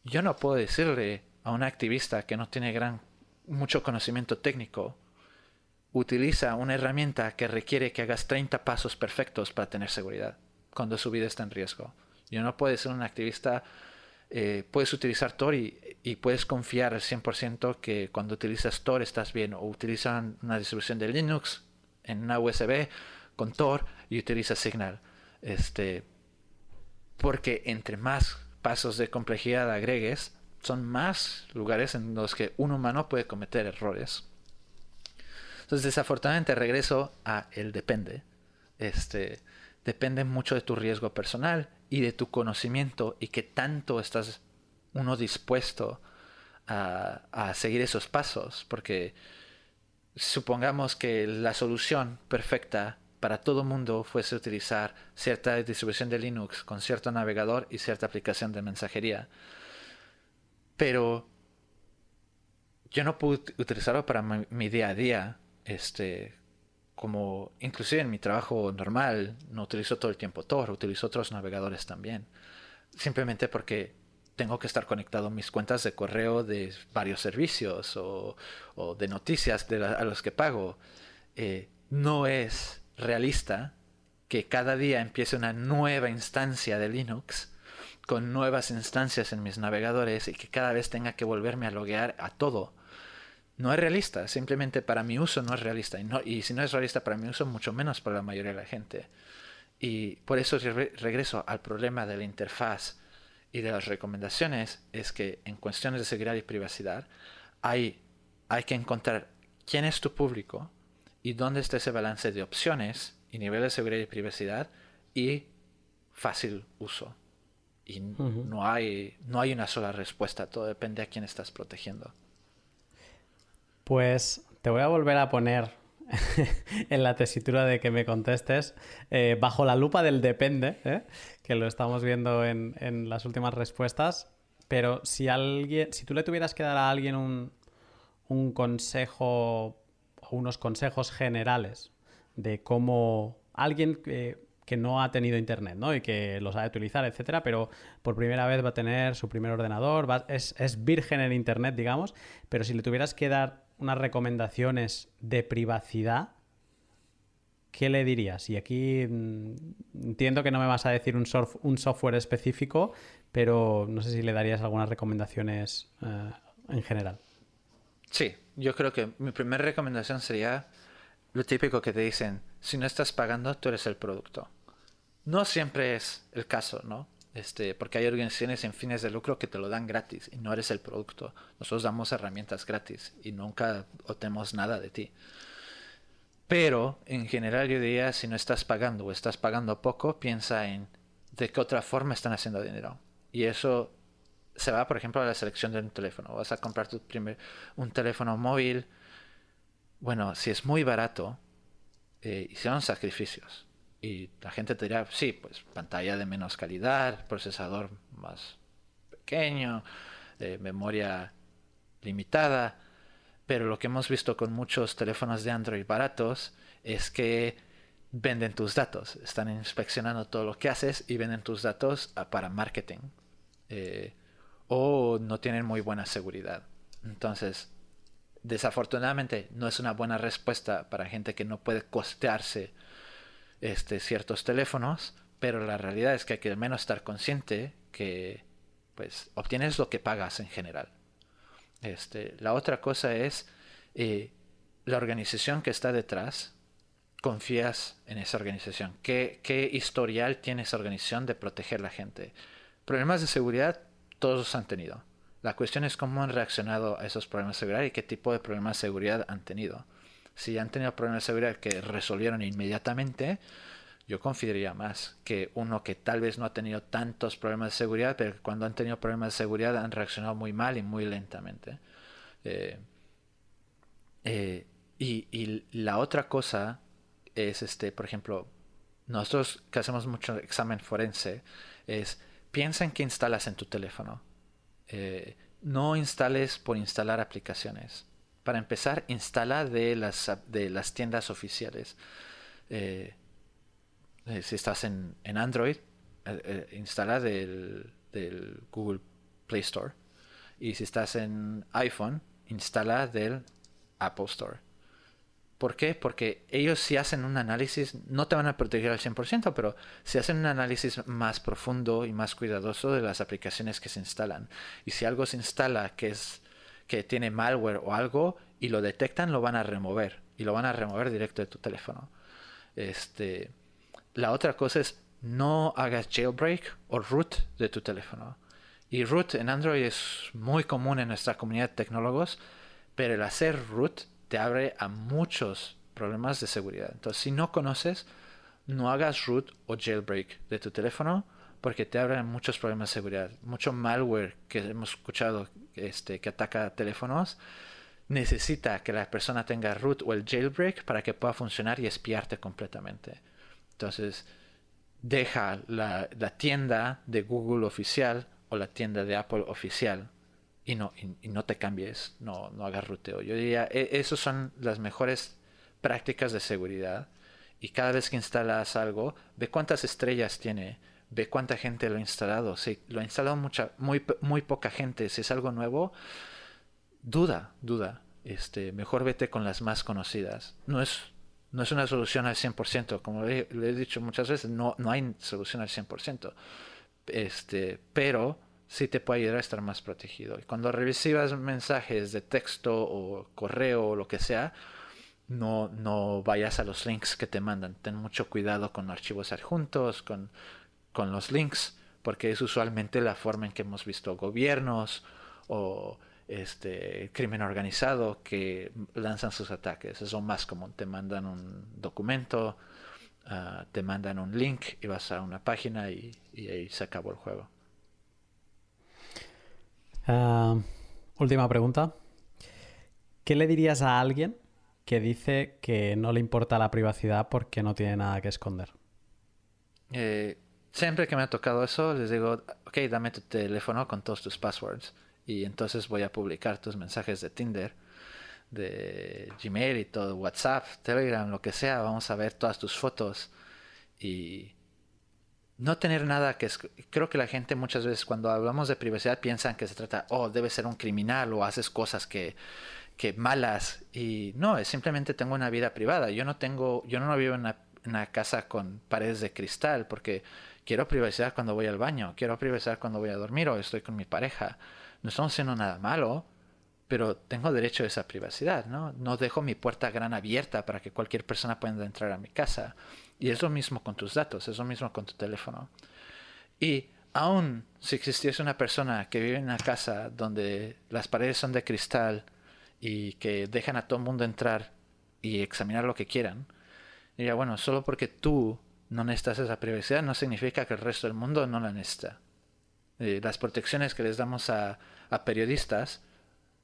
Yo no puedo decirle a un activista que no tiene gran, mucho conocimiento técnico, utiliza una herramienta que requiere que hagas 30 pasos perfectos para tener seguridad cuando su vida está en riesgo. Yo no puedes ser un activista, eh, puedes utilizar Tor y, puedes confiar al 100% que cuando utilizas Tor estás bien o utilizan una distribución de Linux en una USB con Tor y utilizas Signal. Este, porque entre más pasos de complejidad agregues, son más lugares en los que un humano puede cometer errores. Entonces, desafortunadamente regreso a el depende. Este, depende mucho de tu riesgo personal y de tu conocimiento y qué tanto estás uno dispuesto a, seguir esos pasos. Porque supongamos que la solución perfecta para todo mundo fuese utilizar cierta distribución de Linux con cierto navegador y cierta aplicación de mensajería. Pero yo no puedo utilizarlo para mi, día a día. Este, como inclusive en mi trabajo normal, no utilizo todo el tiempo Tor, utilizo otros navegadores también. Simplemente porque tengo que estar conectado a mis cuentas de correo de varios servicios o, de noticias a los que pago. Eh, no es realista que cada día empiece una nueva instancia de Linux con nuevas instancias en mis navegadores y que cada vez tenga que volverme a loguear a todo. No es realista, simplemente para mi uso no es realista. Y, no, y si no es realista para mi uso, mucho menos para la mayoría de la gente. Y por eso regreso al problema de la interfaz y de las recomendaciones es que en cuestiones de seguridad y privacidad hay, hay que encontrar quién es tu público y dónde está ese balance de opciones y nivel de seguridad y privacidad y fácil uso. Y no, hay, no hay una sola respuesta, todo depende a quién estás protegiendo. Pues te voy a volver a poner en la tesitura de que me contestes eh, bajo la lupa del depende, ¿eh? que lo estamos viendo en, las últimas respuestas. Pero si alguien, si tú le tuvieras que dar a alguien un, un consejo unos consejos generales de cómo alguien que, no ha tenido internet, ¿no? Y que lo sabe utilizar, etcétera, pero por primera vez va a tener su primer ordenador, es, es virgen en internet, digamos. Pero si le tuvieras que dar unas recomendaciones de privacidad, ¿qué le dirías? Y aquí mm, entiendo que no me vas a decir un, un, software específico, pero no sé si le darías algunas recomendaciones eh, en general. Sí, yo creo que mi primera recomendación sería lo típico que te dicen, si no estás pagando, tú eres el producto. No siempre es el caso, ¿no? Este, porque hay organizaciones en fines de lucro que te lo dan gratis y no eres el producto. Nosotros damos herramientas gratis y nunca obtenemos nada de ti. Pero en general yo diría, si no estás pagando o estás pagando poco, piensa en de qué otra forma están haciendo dinero. Y eso se va, por ejemplo, a la selección de un teléfono. Vas a comprar tu primer, un teléfono móvil. Bueno, si es muy barato, eh, hicieron sacrificios y la gente te dirá, sí, pues pantalla de menos calidad, procesador más pequeño, memoria limitada. Pero lo que hemos visto con muchos teléfonos de Android baratos es que venden tus datos. Están inspeccionando todo lo que haces y venden tus datos para marketing. Eh, o no tienen muy buena seguridad. Entonces, desafortunadamente, no es una buena respuesta para gente que no puede costearse este, ciertos teléfonos, pero la realidad es que hay que al menos estar consciente que pues obtienes lo que pagas en general. Este, la otra cosa es eh, la organización que está detrás, confías en esa organización. ¿Qué, ¿Qué, historial tiene esa organización de proteger la gente? Problemas de seguridad todos han tenido. La cuestión es cómo han reaccionado a esos problemas de seguridad y qué tipo de problemas de seguridad han tenido si han tenido problemas de seguridad que resolvieron inmediatamente, yo confiaría más que uno que tal vez no ha tenido tantos problemas de seguridad, pero cuando han tenido problemas de seguridad han reaccionado muy mal y muy lentamente. Eh, eh, y, la otra cosa es, este, por ejemplo, nosotros que hacemos mucho examen forense, es piensa en qué instalas en tu teléfono. Eh, no instales por instalar aplicaciones para empezar, instala de las, de las tiendas oficiales. Eh, eh, si estás en, Android, eh, instala del, Google Play Store. Y si estás en iPhone, instala del Apple Store. ¿Por qué? Porque ellos si hacen un análisis, no te van a proteger al 100%, pero si hacen un análisis más profundo y más cuidadoso de las aplicaciones que se instalan. Y si algo se instala que es que tiene malware o algo y lo detectan, lo van a remover. Y lo van a remover directo de tu teléfono. Este, la otra cosa es no hagas jailbreak o root de tu teléfono. Y root en Android es muy común en nuestra comunidad de tecnólogos, pero el hacer root te abre a muchos problemas de seguridad. Entonces, si no conoces, no hagas root o jailbreak de tu teléfono porque te abren muchos problemas de seguridad. Mucho malware que hemos escuchado este, que ataca teléfonos necesita que la persona tenga root o el jailbreak para que pueda funcionar y espiarte completamente. Entonces, deja la, tienda de Google oficial o la tienda de Apple oficial y no, y, no te cambies, no, no hagas ruteo. Yo diría, e, esas son las mejores prácticas de seguridad. Y cada vez que instalas algo, ve cuántas estrellas tiene, ve cuánta gente lo ha instalado. Si lo ha instalado mucha, muy, muy poca gente, si es algo nuevo, duda, duda. Este, mejor vete con las más conocidas. No es, no es una solución al 100%, como le, he dicho muchas veces, no, no hay solución al 100%. Este, pero sí te puede ayudar a estar más protegido. Y cuando recibas mensajes de texto o correo o lo que sea, no, no vayas a los links que te mandan. Ten mucho cuidado con archivos adjuntos, con, con los links, porque es usualmente la forma en que hemos visto gobiernos o este crimen organizado que lanzan sus ataques. Es lo más común. Te mandan un documento, ah, te mandan un link y vas a una página y, ahí se acabó el juego. Ah, última pregunta. ¿Qué le dirías a alguien que dice que no le importa la privacidad porque no tiene nada que esconder? Eh, siempre que me ha tocado eso, les digo, ok, dame tu teléfono con todos tus passwords y entonces voy a publicar tus mensajes de Tinder, de Gmail y todo, WhatsApp, Telegram, lo que sea, vamos a ver todas tus fotos y no tener nada que es, creo que la gente muchas veces cuando hablamos de privacidad piensan que se trata, oh, debe ser un criminal o haces cosas que, que malas y no, es simplemente tengo una vida privada, yo no tengo, yo no vivo en una, una casa con paredes de cristal porque quiero privacidad cuando voy al baño, quiero privacidad cuando voy a dormir o estoy con mi pareja no estamos haciendo nada malo, pero tengo derecho a esa privacidad, ¿no? No dejo mi puerta gran abierta para que cualquier persona pueda entrar a mi casa. Y es lo mismo con tus datos, es lo mismo con tu teléfono. Y aún si existiese una persona que vive en una casa donde las paredes son de cristal y que dejan a todo el mundo entrar y examinar lo que quieran, diría, bueno, solo porque tú no necesitas esa privacidad no significa que el resto del mundo no la necesita. Eh, las protecciones que les damos a, periodistas,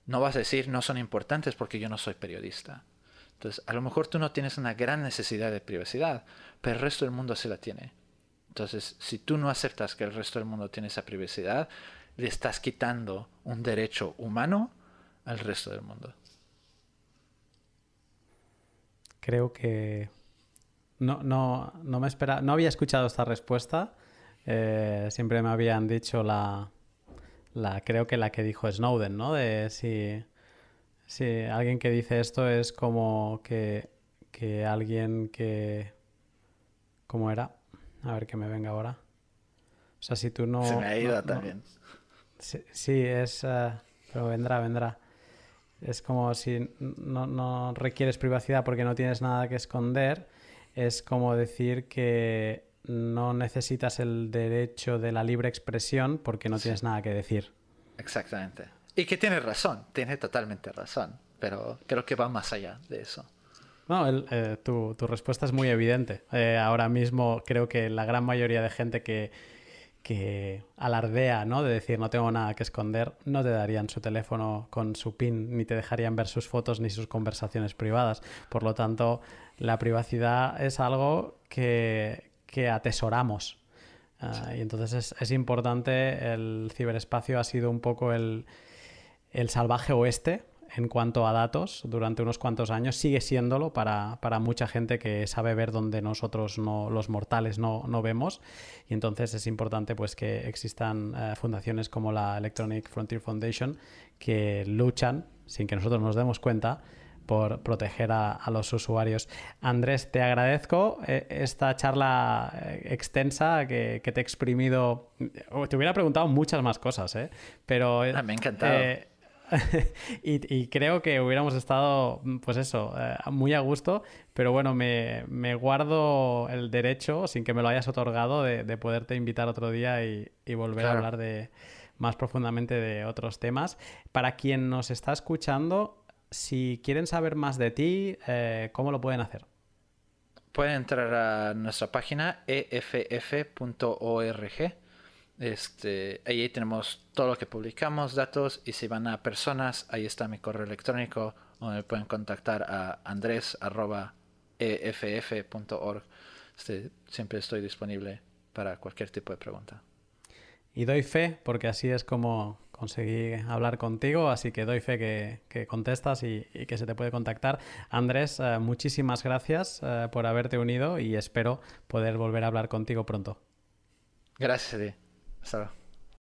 no vas a decir no son importantes porque yo no soy periodista. Entonces, a lo mejor tú no tienes una gran necesidad de privacidad, pero el resto del mundo sí la tiene. Entonces, si tú no aceptas que el resto del mundo tiene esa privacidad, le estás quitando un derecho humano al resto del mundo. Creo que no, no, no me espera, no había escuchado esta respuesta eh, siempre me habían dicho la, la, creo que la que dijo Snowden, ¿no? De si, si alguien que dice esto es como que, que alguien que... ¿Cómo era? A ver que me venga ahora. O sea, si tú no... Se me ha ido también. Sí, es... Eh, pero vendrá, vendrá. Es como si no, no requieres privacidad porque no tienes nada que esconder. Es como decir que no necesitas el derecho de la libre expresión porque no tienes nada que decir. Exactamente. Y que tiene razón, tiene totalmente razón, pero creo que va más allá de eso. No, eh, tu, respuesta es muy evidente. Eh, ahora mismo creo que la gran mayoría de gente que, que alardea, ¿no? De decir no tengo nada que esconder, no te darían su teléfono con su PIN, ni te dejarían ver sus fotos ni sus conversaciones privadas. Por lo tanto, la privacidad es algo que, que atesoramos. Ah, y entonces es, importante, el ciberespacio ha sido un poco el, salvaje oeste en cuanto a datos durante unos cuantos años, sigue siéndolo para, mucha gente que sabe ver donde nosotros no, los mortales no, vemos. Y entonces es importante pues, que existan eh, fundaciones como la Electronic Frontier Foundation que luchan, sin que nosotros nos demos cuenta, por proteger a, los usuarios. Andrés, te agradezco eh, esta charla eh, extensa que, te he exprimido. Te hubiera preguntado muchas más cosas, ¿eh? pero... Ah, me ha encantado. y, creo que hubiéramos estado, pues eso, muy a gusto, pero bueno, me, guardo el derecho, sin que me lo hayas otorgado, de, poderte invitar otro día y, volver a hablar de más profundamente de otros temas. Para quien nos está escuchando, si quieren saber más de ti, eh, ¿cómo lo pueden hacer? Pueden entrar a nuestra página eff.org Este, ahí tenemos todo lo que publicamos, datos, y si van a personas, ahí está mi correo electrónico, donde pueden contactar a andres.eff.org. Este, siempre estoy disponible para cualquier tipo de pregunta. Y doy fe, porque así es como conseguí hablar contigo, así que doy fe que, contestas y, que se te puede contactar. Andrés, eh, muchísimas gracias eh, por haberte unido y espero poder volver a hablar contigo pronto. Gracias a ti. Hasta